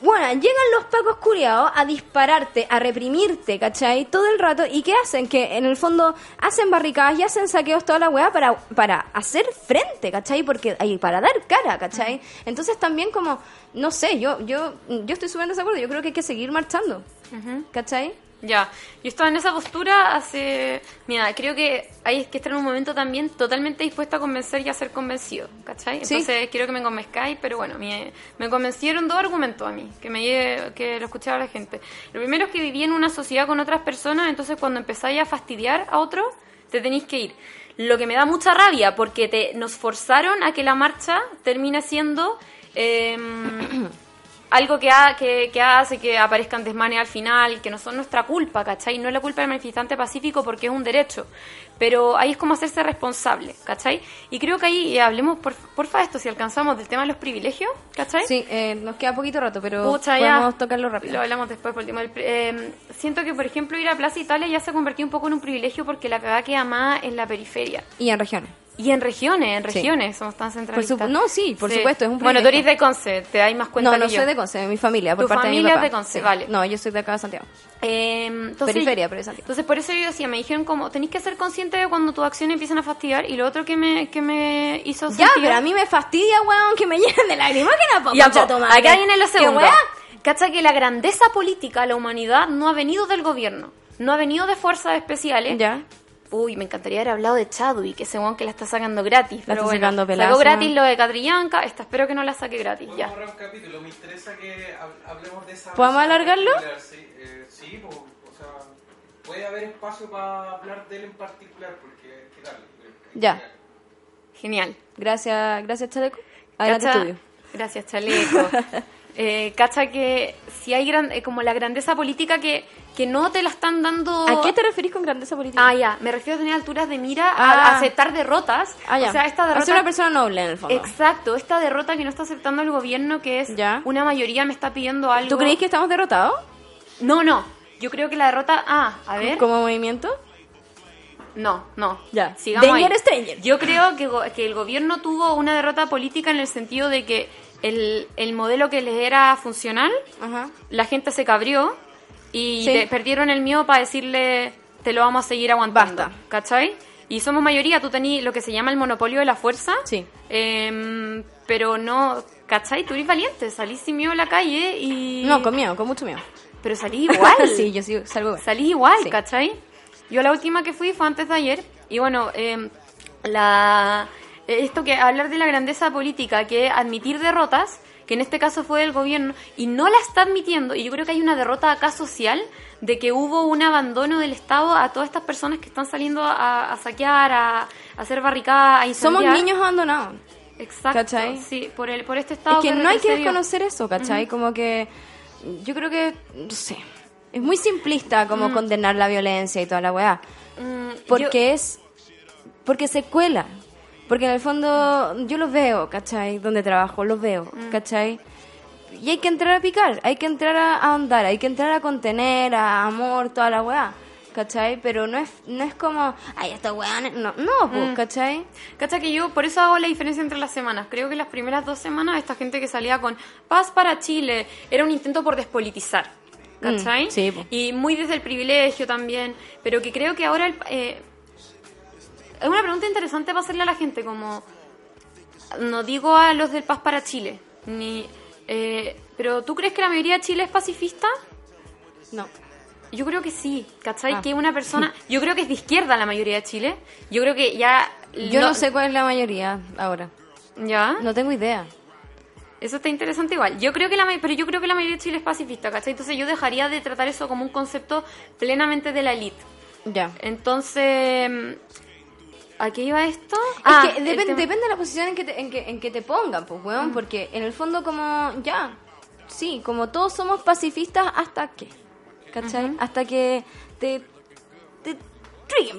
bueno, llegan los pacos curiados a dispararte, a reprimirte, ¿cachai? Todo el rato. ¿Y qué hacen? Que en el fondo hacen barricadas y hacen saqueos toda la weá para, para hacer frente, ¿cachai? Porque ahí para dar cara, ¿cachai? Entonces también como, no sé, yo yo yo estoy súper en desacuerdo. Yo creo que hay que seguir marchando, ¿cachai? Ya, yo estaba en esa postura hace... Mira, creo que hay que estar en un momento también totalmente dispuesta a convencer y a ser convencido, ¿cachai? Sí. Entonces quiero que me convenzcáis, pero bueno, me, me convencieron dos argumentos a mí, que me que lo escuchaba la gente. Lo primero es que viví en una sociedad con otras personas, entonces cuando empezáis a fastidiar a otro, te tenéis que ir. Lo que me da mucha rabia, porque te, nos forzaron a que la marcha termine siendo... em, algo que, ha- que, que hace que aparezcan desmanes al final, que no son nuestra culpa, ¿cachai? No es la culpa del manifestante pacífico porque es un derecho, pero ahí es como hacerse responsable, ¿cachai? Y creo que ahí, y hablemos por, porfa de esto, si alcanzamos del tema de los privilegios, ¿cachai? Sí, eh, nos queda poquito rato, pero Pucha, ya. podemos tocarlo rápido. Lo hablamos después por el tema del pri- eh, siento que, por ejemplo, ir a Plaza Italia ya se ha convertido un poco en un privilegio porque la cagada queda más en la periferia. Y en regiones. Y en regiones, en Sí. regiones, somos tan centralistas. no, sí, por supuesto, es un Bueno, tú eres de Conce, te dais más cuenta No, no que yo. soy de Conce, de mi familia, por Tu parte de mi familia es papá. de Conce, Sí. vale. No, yo soy de acá de Santiago. Eh, entonces, Periferia, pero es Santiago. Entonces, por eso yo decía, me dijeron como, tenéis que ser consciente de cuando tus acciones empiezan a fastidiar. Y lo otro que me, que me hizo Ya, sentir- pero a mí me fastidia, weón, que me llenen de lagrimógenas, po, Ya, concha po, tu madre. acá viene lo ¿Qué segundo. Cacha que la grandeza política, la humanidad, no ha venido del gobierno. No ha venido de fuerzas especiales. Ya. Uy, me encantaría haber hablado de Chadwick, ese weón que la está sacando gratis. pero está bueno, sacando sacó gratis lo de Catrillanca. Esta espero que no la saque gratis, ya. Vamos a ahorrar un capítulo, me interesa que hab- hablemos de esa... ¿Podemos alargarlo? particular, Sí, eh, sí po, o sea, puede haber espacio para hablar de él en particular, porque, ¿qué tal? Ya. Genial. Gracias, gracias, Chaleco. Adelante, Cacha- estudio. Gracias, Chaleco. eh, cacha que si hay gran, eh, como la grandeza política que, que no te la están dando... ¿A qué te referís con grandeza política? Ah, ya, me refiero a tener alturas de mira, a- Ah. a aceptar derrotas. Ah, ya. O sea, esta derrota... ser una persona noble, en el fondo. Exacto, esta derrota que no está aceptando el gobierno, que es Ya. una mayoría me está pidiendo algo. ¿Tú crees que estamos derrotados? No, no. Yo creo que la derrota. Ah, a ver. ¿Como movimiento? No, no. Ya. Sigamos Danger ahí. Stranger. Yo creo que, que el gobierno tuvo una derrota política en el sentido de que el, el modelo que les era funcional, Ajá. la gente se cabrió y Sí. te- perdieron el miedo para decirle te lo vamos a seguir aguantando. Basta. ¿Cachai? Y somos mayoría, tú tenés lo que se llama el monopolio de la fuerza. Sí. Em, pero no, ¿cachai? Tú eres valiente, salís sin miedo a la calle y... No, con miedo, con mucho miedo. Pero salís igual. sí, yo salgo igual. Salís igual, Sí. ¿cachai? Yo la última que fui fue antes de ayer Y bueno, eh, la, esto que hablar de la grandeza política, que admitir derrotas, que en este caso fue del gobierno, y no la está admitiendo, y yo creo que hay una derrota acá social de que hubo un abandono del Estado a todas estas personas que están saliendo a, a saquear, a, a hacer barricadas, a Somos incendiar. niños abandonados. Exacto, ¿Cachai? sí, por, el, por este Estado Es que no hay que desconocer eso, ¿cachai? Como que yo creo que, no sé, es muy simplista como condenar la violencia y toda la weá. Mm, Porque es, porque se cuela. Porque en el fondo yo los veo, ¿cachai? Donde trabajo, los veo, ¿cachai? Y hay que entrar a picar, hay que entrar a, a ahondar, hay que entrar a contener, a amor, toda la weá. ¿Cachai? Pero no es, no es como, ay, esta weá, no, no, pues, ¿cachai? Cacha que yo, por eso hago la diferencia entre las semanas. Creo que las primeras dos semanas, esta gente que salía con paz para Chile era un intento por despolitizar. ¿Cachai? Mm, sí, po. Y muy desde el privilegio también. Pero que creo que ahora. el- eh, es una pregunta interesante para hacerle a la gente, como. No digo a los del Paz para Chile, ni. eh, pero ¿tú crees que la mayoría de Chile es pacifista? No. Yo creo que sí, ¿cachai? Ah. Que una persona. Yo creo que es de izquierda la mayoría de Chile. Yo creo que ya. Yo no, sé cuál es la mayoría ahora. ¿Ya? No tengo idea. Eso está interesante igual. Yo creo que la pero yo creo que la mayoría de Chile es pacifista, ¿cachai? Entonces yo dejaría de tratar eso como un concepto plenamente de la elite. Ya. Entonces, ¿a qué iba esto? Ah, que depende, tema- depende de la posición en que te, en que, en que te pongan, pues, weón, porque en el fondo como, ya, sí, como todos somos pacifistas hasta que, ¿cachai? Hasta que te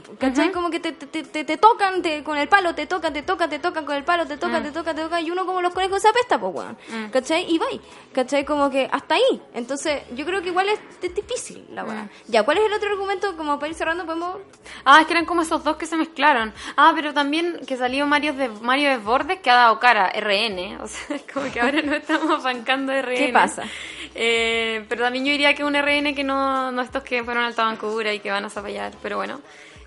pues, ¿cachai? Como que te, te, te- te, tocan te- con el palo, te tocan, te tocan, te tocan con el palo, te tocan, te tocan, te tocan, y uno como los conejos se apesta, pues, weón, ¿cachai? Y va, ¿cachai? Como que hasta ahí. Entonces, yo creo que igual es, es difícil la weá. Ya, ¿cuál es el otro argumento? Como para ir cerrando, podemos... Ah, es que eran como esos dos que se mezclaron. Ah, pero también que salió Mario de Mario Desbordes que ha dado cara RN, o sea, es como que ahora no estamos bancando RN. ¿Qué pasa? Eh, pero también yo diría que un RN que no, no estos que fueron al Tabancura y que van a zapallar, pero bueno.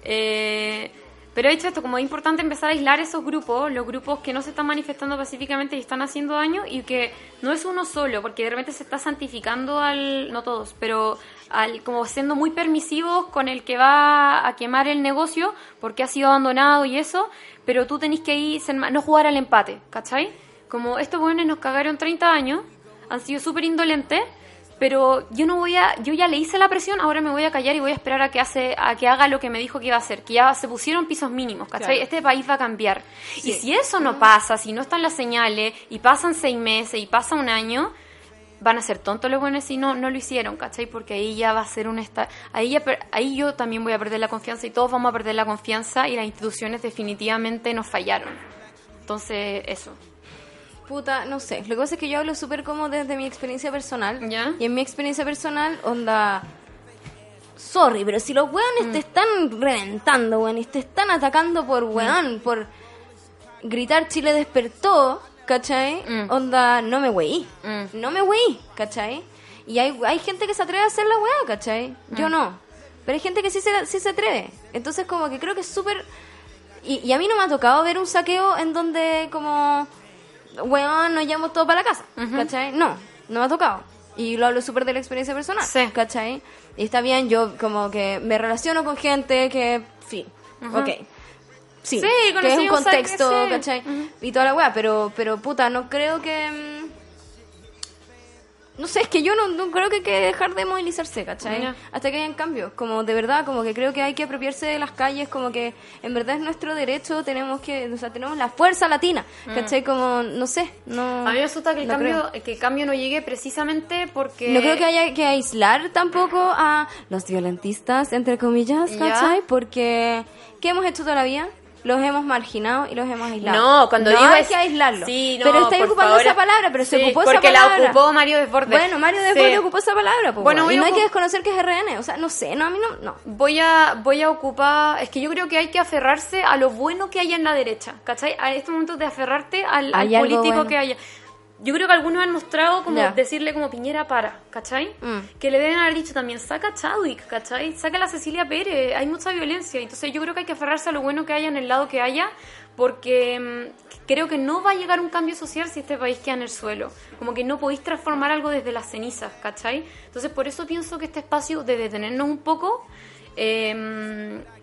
Eh, pero hecho esto, como es importante empezar a aislar esos grupos, los grupos que no se están manifestando pacíficamente y están haciendo daño, y que no es uno solo, porque de repente se está santificando al, no todos, pero al, como siendo muy permisivos con el que va a quemar el negocio, porque ha sido abandonado y eso, pero tú tenés que ma- no jugar al empate, ¿cachai? Como estos jóvenes nos cagaron 30 años, han sido súper indolentes, pero yo no voy a, yo ya le hice la presión, ahora me voy a callar y voy a esperar a que hace, a que haga lo que me dijo que iba a hacer, que ya se pusieron pisos mínimos, ¿cachai? Claro. Este país va a cambiar. Y si eso no pasa, si no están las señales, y pasan seis meses, y pasa un año, van a ser tontos los buenos si no, no lo hicieron, ¿cachai? Porque ahí ya va a ser un esta ahí ya per- ahí yo también voy a perder la confianza y todos vamos a perder la confianza y las instituciones definitivamente nos fallaron. Entonces, eso. Puta, no sé. Lo que pasa es que yo hablo súper como desde mi experiencia personal. ¿Ya? Y en mi experiencia personal, onda. Sorry, pero si los weones Mm. te están reventando, weón, y te están atacando por Mm. weón, por gritar Chile despertó, ¿cachai? Mm. Onda, no me weí. Mm. No me weí, ¿cachai? Y hay, hay gente que se atreve a hacer la weá, ¿cachai? Yo no. Pero hay gente que sí se, sí se atreve. Entonces, como que creo que es súper. Y, y a mí no me ha tocado ver un saqueo en donde, como. Weón, nos llevamos todo para la casa. ¿Cachai? No, no me ha tocado. Y lo hablo súper de la experiencia personal. Sí. ¿Cachai? Y está bien, yo como que me relaciono con gente que. Fin. Ok. Sí, Sí, que es un contexto, sí. ¿cachai? Y toda la weá, pero, pero puta, no creo que. Mm, No sé, es que yo no, no creo que hay que dejar de movilizarse, ¿cachai? Hasta que hayan cambios. Como de verdad, como que creo que hay que apropiarse de las calles, como que en verdad es nuestro derecho, tenemos que, o sea, tenemos la fuerza latina, ¿cachai? Como, no sé, no. Mm. A mí me asusta que el, no cambio, creo. que el cambio no llegue precisamente porque... No creo que haya que aislar tampoco a los violentistas, entre comillas, Ya. ¿cachai? Porque, ¿qué hemos hecho toda la vida? Los hemos marginado y los hemos aislado. No, cuando no digo hay es- que aislarlo. Sí, no, pero por ocupando favor. esa palabra, pero se ocupó porque esa la palabra. ocupó Mario Desbordes. Bueno, Mario Desbordes Sí. ocupó esa palabra, pues, Bueno, y no hay que desconocer que es RN. O sea, no sé, no, a mí no, no. Voy a, voy a ocupar, es que yo creo que hay que aferrarse a lo bueno que hay en la derecha, ¿cachai? A estos momentos de aferrarte al, político bueno. que haya. Yo creo que algunos han mostrado como Ya. decirle como Piñera para, ¿cachai? Mm. Que le deben haber dicho también, saca a Chadwick, ¿cachai? Saca a la Cecilia Pérez, hay mucha violencia. Entonces yo creo que hay que aferrarse a lo bueno que haya en el lado que haya, porque mm, creo que no va a llegar un cambio social si este país queda en el suelo. Como que no podéis transformar algo desde las cenizas, ¿cachai? Entonces por eso pienso que este espacio de detenernos un poco... para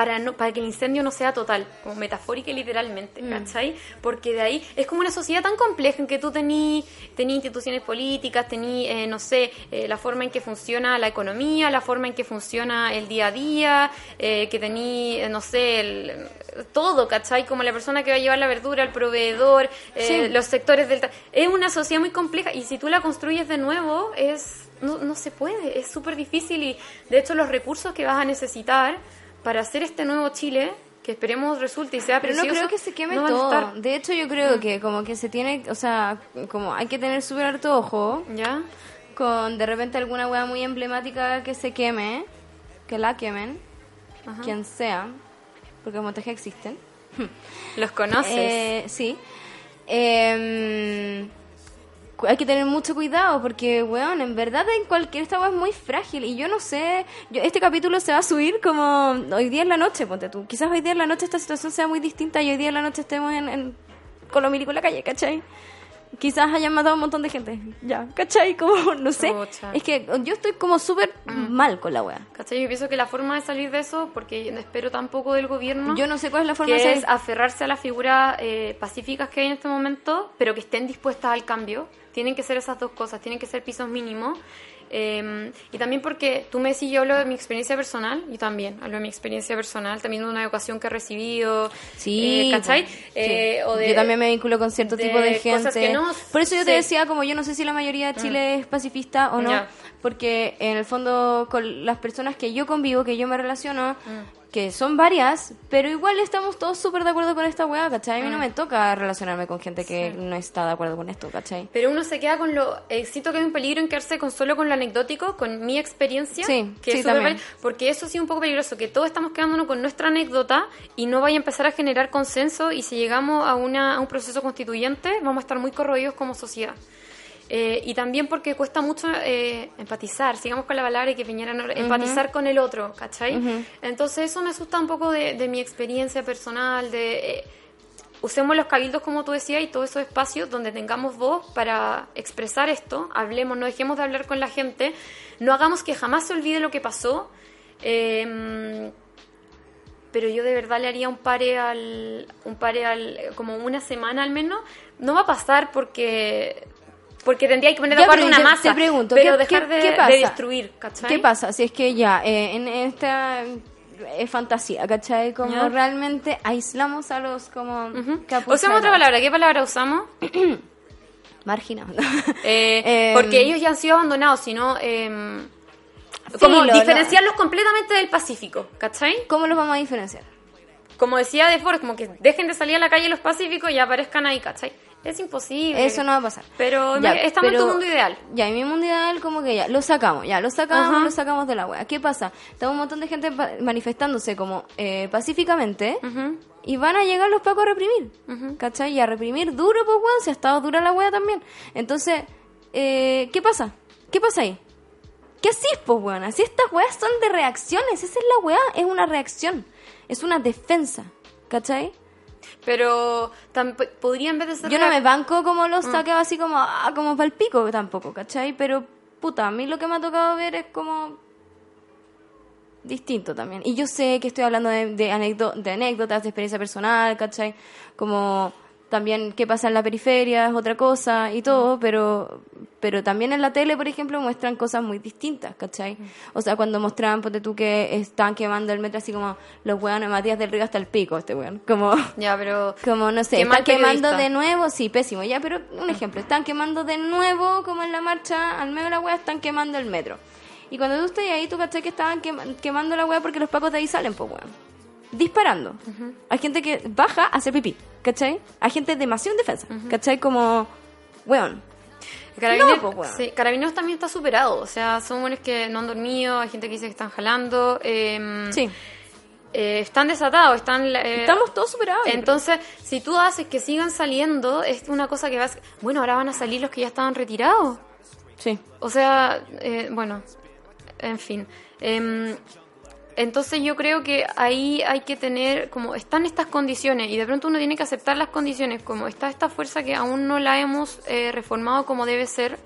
para, no, para que el incendio no sea total, como metafórica y literalmente, Mm. ¿cachai? Porque de ahí es como una sociedad tan compleja en que tú tení, tení instituciones políticas, tení, eh, no sé, eh, la forma en que funciona la economía, la forma en que funciona el día a día, eh, que tení, eh, no sé, el- todo, ¿cachai? Como la persona que va a llevar la verdura, el proveedor, eh, Sí. los sectores del... Es una sociedad muy compleja y si tú la construyes de nuevo, es no, no se puede, es súper difícil y de hecho los recursos que vas a necesitar para hacer este nuevo Chile, que esperemos resulte y sea Pero no precioso, creo que se queme no todo. De hecho, yo creo que como que se tiene, o sea, como hay que tener súper harto ojo ¿Ya? con de repente alguna wea muy emblemática que se queme, que la quemen, Ajá. quien sea, porque montajes existen. Los conoces. Eh, sí. Cu- hay que tener mucho cuidado porque, weón, en verdad en cualquier esta weá es muy frágil y yo no sé, yo, este capítulo se va a subir como hoy día en la noche, ponte tú. Quizás hoy día en la noche esta situación sea muy distinta y hoy día en la noche estemos en, en con milicos en la calle, ¿cachai? Quizás hayan matado a un montón de gente, ya, ¿cachai? Como, no sé. Es que yo estoy como súper mal con la weá. ¿Cachai? Yo pienso que la forma de salir de eso, porque no espero tampoco del gobierno, Yo no sé cuál es la forma de salir. es aferrarse a las figuras eh, pacíficas que hay en este momento, pero que estén dispuestas al cambio. Tienen que ser esas dos cosas, tienen que ser pisos mínimos. Eh, y también porque tú me decís, yo hablo de mi experiencia personal, yo también hablo de mi experiencia personal, también de una educación que he recibido, Sí, eh, ¿cachai? po. Eh, Sí. o de- yo también me vinculo con cierto de tipo de cosas gente. que no Por eso yo te decía, como yo no sé si la mayoría de Chile es pacifista o no. Porque en el fondo con las personas que yo convivo, que yo me relaciono, Mm. que son varias, pero igual estamos todos súper de acuerdo con esta weá, ¿cachai? A mí no Mm. me toca relacionarme con gente que no está de acuerdo con esto, ¿cachai? Pero uno se queda con lo... Eh, siento que hay un peligro en quedarse con solo con lo anecdótico, con mi experiencia. Sí, que sí, es también. Porque eso sí es un poco peligroso, que todos estamos quedándonos con nuestra anécdota y no vaya a empezar a generar consenso y si llegamos a, una, a un proceso constituyente vamos a estar muy corroídos como sociedad. Eh, y también porque cuesta mucho eh, empatizar, sigamos con la palabra que Piñera no- empatizar con el otro, ¿cachai? Entonces eso me asusta un poco de, de mi experiencia personal, de... eh, usemos los cabildos, como tú decías, y todos esos espacios donde tengamos voz para expresar esto, hablemos, no dejemos de hablar con la gente, no hagamos que jamás se olvide lo que pasó. eh, pero yo de verdad le haría un pare al un pare al como una semana al menos no va a pasar porque porque tendría que poner de acuerdo una te- masa te pregunto, pero ¿qué- dejar de, qué de pasa? destruir ¿cachai? ¿Qué pasa? Si es que ya, eh, en esta es fantasía, ¿cachai? Como Ya. realmente aislamos a los como usamos otra palabra ¿qué palabra usamos? Marginados. Eh, Em, porque ellos ya han sido abandonados sino em, como Filo, diferenciarlos completamente del Pacífico ¿cachai? ¿Cómo los vamos a diferenciar? como decía De Forest como que dejen de salir a la calle los Pacíficos y aparezcan ahí ¿cachai? Es imposible Eso no va a pasar. pero Ya, estamos en tu mundo ideal Ya, en mi mundo ideal, como que ya, lo sacamos, ya, lo sacamos, Ajá. lo sacamos de la wea. ¿Qué pasa? Está un montón de gente manifestándose como eh, pacíficamente y van a llegar los pacos a reprimir, ¿cachai? Y a reprimir duro, pues, weón, si ha estado dura la wea también. Entonces, eh, ¿qué pasa? ¿Qué pasa ahí? ¿Qué así, pues, weón? Así estas weas son de reacciones, esa es la wea, es una reacción, es una defensa, ¿cachai? Pero podría en vez de ser Yo no me banco como los Mm. saqueos así como, ah, como palpico tampoco, ¿cachai? Pero, puta, a mí lo que me ha tocado ver es como distinto también. Y yo sé que estoy hablando de, de, de anécdotas, de experiencia personal, ¿cachai? Como también qué pasa en la periferia es otra cosa y todo, pero pero también en la tele, por ejemplo, muestran cosas muy distintas, ¿cachai? O sea, cuando mostraban, ponte tú, que están quemando el metro así como los weones Matías del Río hasta el pico, este weón, como... Ya, pero... Como, no sé, están quemando periodista. de nuevo, sí, pésimo, ya, pero un ejemplo, están quemando de nuevo, como en la marcha, al medio de la wea, están quemando el metro. Y cuando tú estás ahí, tú cachai que estaban quema- quemando la wea porque los pacos de ahí salen, pues weón. Disparando. Hay gente que baja a hacer pipí, ¿cachai? Hay gente demasiado indefensa, ¿cachai? Como, weón. Carabineros, No, pues, sí, Carabineros también está superado. O sea, son buenos que no han dormido, hay gente que dice que están jalando. eh, Sí. eh, están desatados, están... eh, Estamos todos superados. Entonces, si tú haces que sigan saliendo, es una cosa que vas... Bueno, ahora van a salir los que ya estaban retirados. Sí. O sea, eh, bueno, en fin. Entonces yo creo que ahí hay que tener, como están estas condiciones y de pronto uno tiene que aceptar las condiciones, como está esta fuerza que aún no la hemos eh, reformado como debe ser,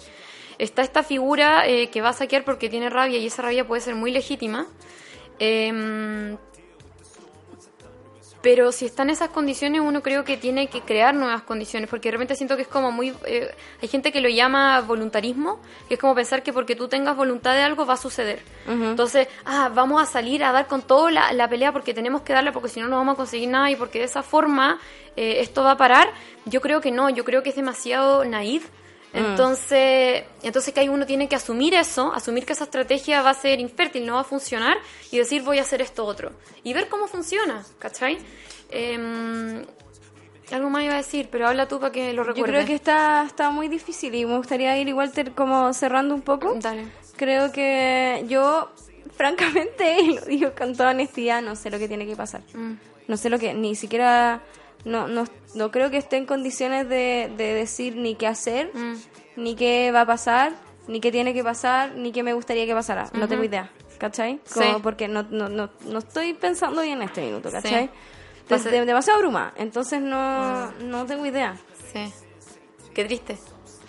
está esta figura eh, que va a saquear porque tiene rabia y esa rabia puede ser muy legítima. Em, Pero si está en esas condiciones, uno creo que tiene que crear nuevas condiciones, porque realmente siento que es como muy... eh, hay gente que lo llama voluntarismo, que es como pensar que porque tú tengas voluntad de algo va a suceder. Entonces, ah, vamos a salir a dar con todo la, la pelea porque tenemos que darla, porque si no, no vamos a conseguir nada y porque de esa forma eh, esto va a parar. Yo creo que no, yo creo que es demasiado naif. Entonces, entonces que ahí uno tiene que asumir eso, asumir que esa estrategia va a ser infértil, no va a funcionar y decir voy a hacer esto otro y ver cómo funciona, ¿cachai? Em, algo más iba a decir, pero habla tú para que lo Yo recuerdes. creo que está, está muy difícil y me gustaría ir igual ter- como cerrando un poco. Dale. Creo que yo, francamente, y lo digo con toda honestidad, no sé lo que tiene que pasar. Mm. No sé lo que, ni siquiera, no, no, no creo que esté en condiciones de, de decir ni qué hacer, Mm. ni qué va a pasar, ni qué tiene que pasar, ni qué me gustaría que pasara. No tengo idea, ¿cachai? Como Sí. porque no, no, no, no estoy pensando bien en este minuto, ¿cachai? Sí. Entonces, demasiado bruma, entonces no, no tengo idea. Sí. Qué triste.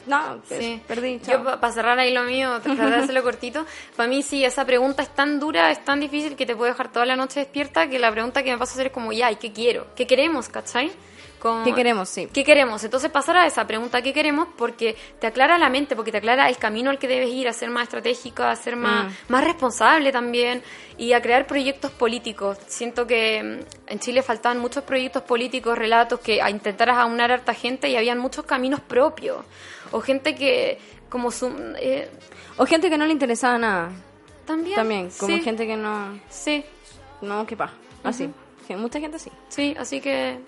No, pues, Sí. perdí. Yo, para cerrar ahí lo mío, tratar de hacerlo cortito, para mí sí, esa pregunta es tan dura, es tan difícil que te puede dejar toda la noche despierta, que la pregunta que me pasa a hacer es como, ya, ¿y qué quiero? ¿Qué queremos, cachai? Como- ¿Qué queremos? Sí. ¿Qué queremos? Entonces pasar a esa pregunta, ¿qué queremos? Porque te aclara la mente, porque te aclara el camino al que debes ir, a ser más estratégica, a ser más, Mm. más responsable también y a crear proyectos políticos. Siento que mm, en Chile faltaban muchos proyectos políticos, relatos que a intentaras aunar a harta gente y habían muchos caminos propios. O gente que, como su... eh, O gente que no le interesaba nada. también. También, como sí, gente que no. Sí, No, qué pa. Así. Que Mucha gente así. Sí, así que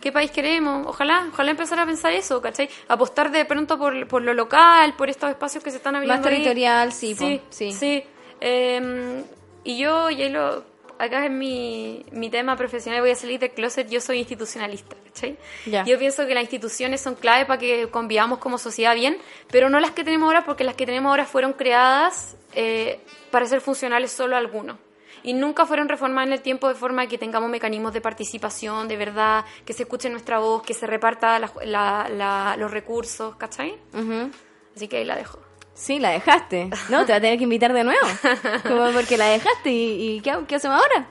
¿qué país queremos? Ojalá, ojalá empezar a pensar eso, ¿cachai? Apostar de pronto por, por lo local, por estos espacios que se están abriendo. Más ahí. territorial, sí, po, sí, sí. sí. Eh, y yo, y ahí lo, acá es mi, mi tema profesional, voy a salir del closet, yo soy institucionalista, ¿cachai? Ya. Yo pienso que las instituciones son clave para que convivamos como sociedad bien, pero no las que tenemos ahora, porque las que tenemos ahora fueron creadas eh, para ser funcionales solo a algunos. Y nunca fueron reformadas en el tiempo de forma que tengamos mecanismos de participación, de verdad, que se escuche nuestra voz, que se reparta la- la- la- los recursos, ¿cachai? Ujú. Así que ahí la dejo. Sí, la dejaste. No, te va a tener que invitar de nuevo. Como porque la dejaste y, y ¿qué, qué hacemos ahora?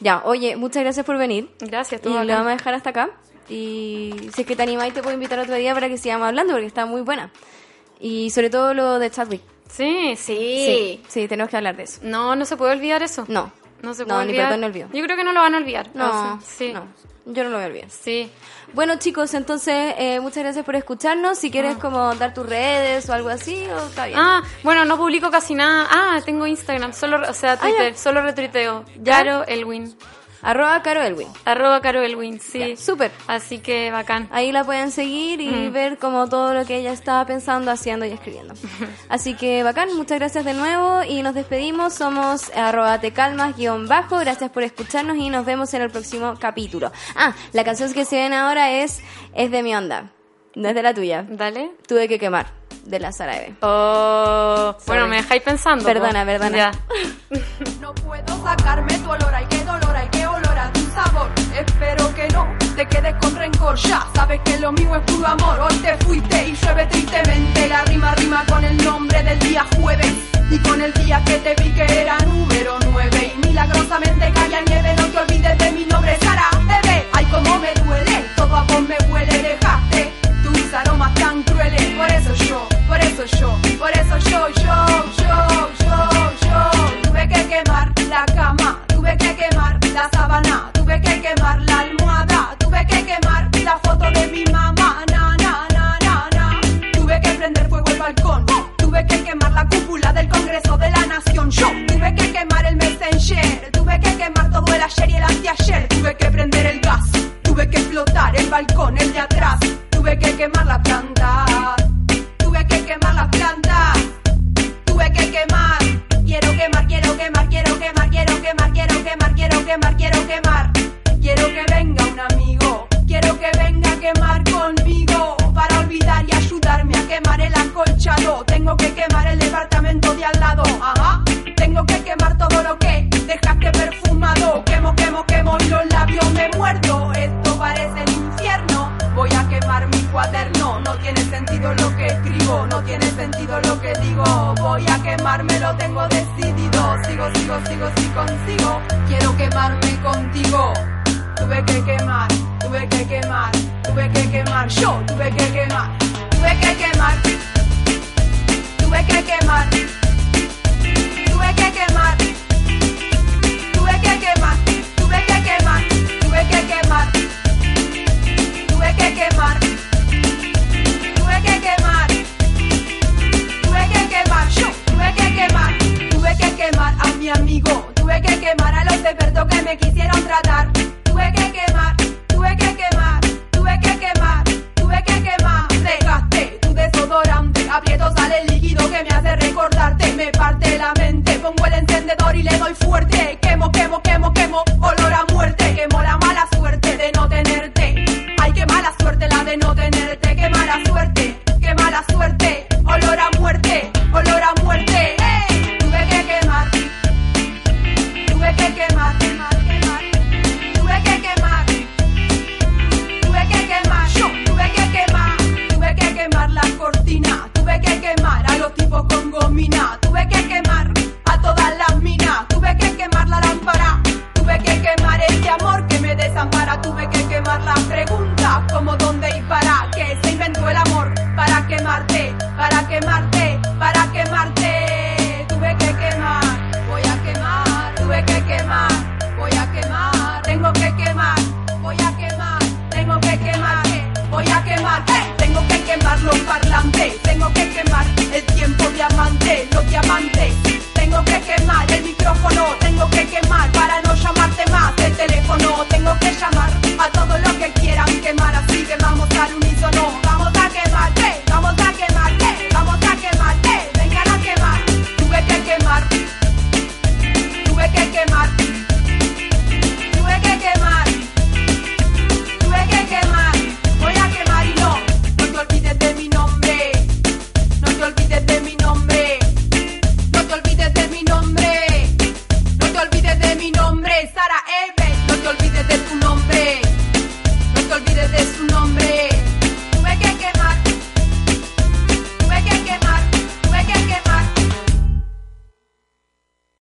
Ya, oye, muchas gracias por venir. Gracias, Y todo lo vamos a dejar hasta acá. Y si es que te animáis, te puedo invitar otro día para que sigamos hablando porque está muy buena. Y sobre todo lo de Chadwick. Sí, sí, Sí, sí, tenemos que hablar de eso. No, no se puede olvidar eso. No. No se No, puede ni olvidar. perdón ni olvido. Yo creo que no lo van a olvidar. No, O sea, sí. no. Yo no lo voy a olvidar. Sí. Bueno, chicos, entonces, eh, muchas gracias por escucharnos. Si quieres como dar tus redes o algo así, o está bien. Ah, bueno, no publico casi nada. Ah, tengo Instagram, solo, o sea, Twitter, solo retuiteo. Caro Elwin. Arroba Caro Elwin. Arroba Caro Elwin, sí. Ya, súper. Así que bacán. Ahí la pueden seguir y ver como todo lo que ella estaba pensando, haciendo y escribiendo. Así que bacán, muchas gracias de nuevo y nos despedimos. Somos arroba tecalmas guion bajo. Gracias por escucharnos y nos vemos en el próximo capítulo. Ah, la canción que se ven ahora es Es de mi onda. No es de la tuya. Dale. Tuve que quemar. De la Sara Eve. Oh, bueno, me dejáis pensando. Perdona, po. perdona. Ya. No puedo sacarme tu olor, ay qué dolor, ay qué tu sabor. Espero que no te quedes con rencor, ya sabes que lo mío es puro amor. Hoy te fuiste y llueve tristemente, la rima rima con el nombre del día jueves. Y con el día que te vi que era número 9 Y milagrosamente caía nieve, no te olvides de mi nombre, Sara, bebé Ay, cómo me duele, todo a vos me huele, dejaste tus aromas tan crueles. Por eso yo, por eso yo, por eso yo, yo, Tuve que quemar la almohada, tuve que quemar la foto de mi mamá. Na, na, na, Tuve que prender fuego el balcón Tuve que quemar la cúpula del Congreso de la Nación. Yo tuve que quemar el Messenger Tuve que quemar todo el ayer y el anteayer. Tuve que prender el gas Tuve que explotar el balcón, el de atrás. Tuve que quemar la planta Tuve que quemar la planta. Tuve que quemar Quiero quemar, quiero quemar, quiero quemar, quiero quemar, quemar, quiero quemar, quiero quemar. Quiero que venga un amigo Quiero que venga a quemar conmigo. Para olvidar y ayudarme a quemar el acolchado. Tengo que quemar el departamento de al lado Ajá. Tengo que quemar todo lo que dejaste perfumado. Quemo, quemo, quemo y los labios me muerdo. Esto parece el infierno. Voy a quemar mi cuaderno. No no tiene sentido lo que escribo, no tiene sentido lo que digo. Voy a quemarme, lo tengo decidido. Sigo, sigo, sigo, si consigo. Quiero quemarme contigo. Tuve que quemar, tuve que quemar, tuve que quemar. Yo tuve que quemar, tuve que quemar, tuve que quemar, tuve que quemar, tuve que quemar, tuve que quemar, tuve que quemar, tuve que quemar y le doy fuerte, quemo, quemo, quemo, quemo, tuve que quemar a todas las minas, tuve que quemar la lámpara, tuve que quemar este amor que me desampara, tuve que quemar las preguntas como dónde y para que se inventó el amor. Para quemarte, para quemarte, para quemarte, tuve que quemar, voy a quemar, tuve que quemar, voy a quemar, tengo que quemar, voy a quemar, tengo que quemar, voy a quemar, tengo que quemar los parlantes, tengo que quemar el tiempo diamante, los diamantes. Tengo que quemar el micrófono, tengo que quemar para no llamarte más el teléfono. Tengo que llamar a todos los que quieran quemar, así que vamos a unir.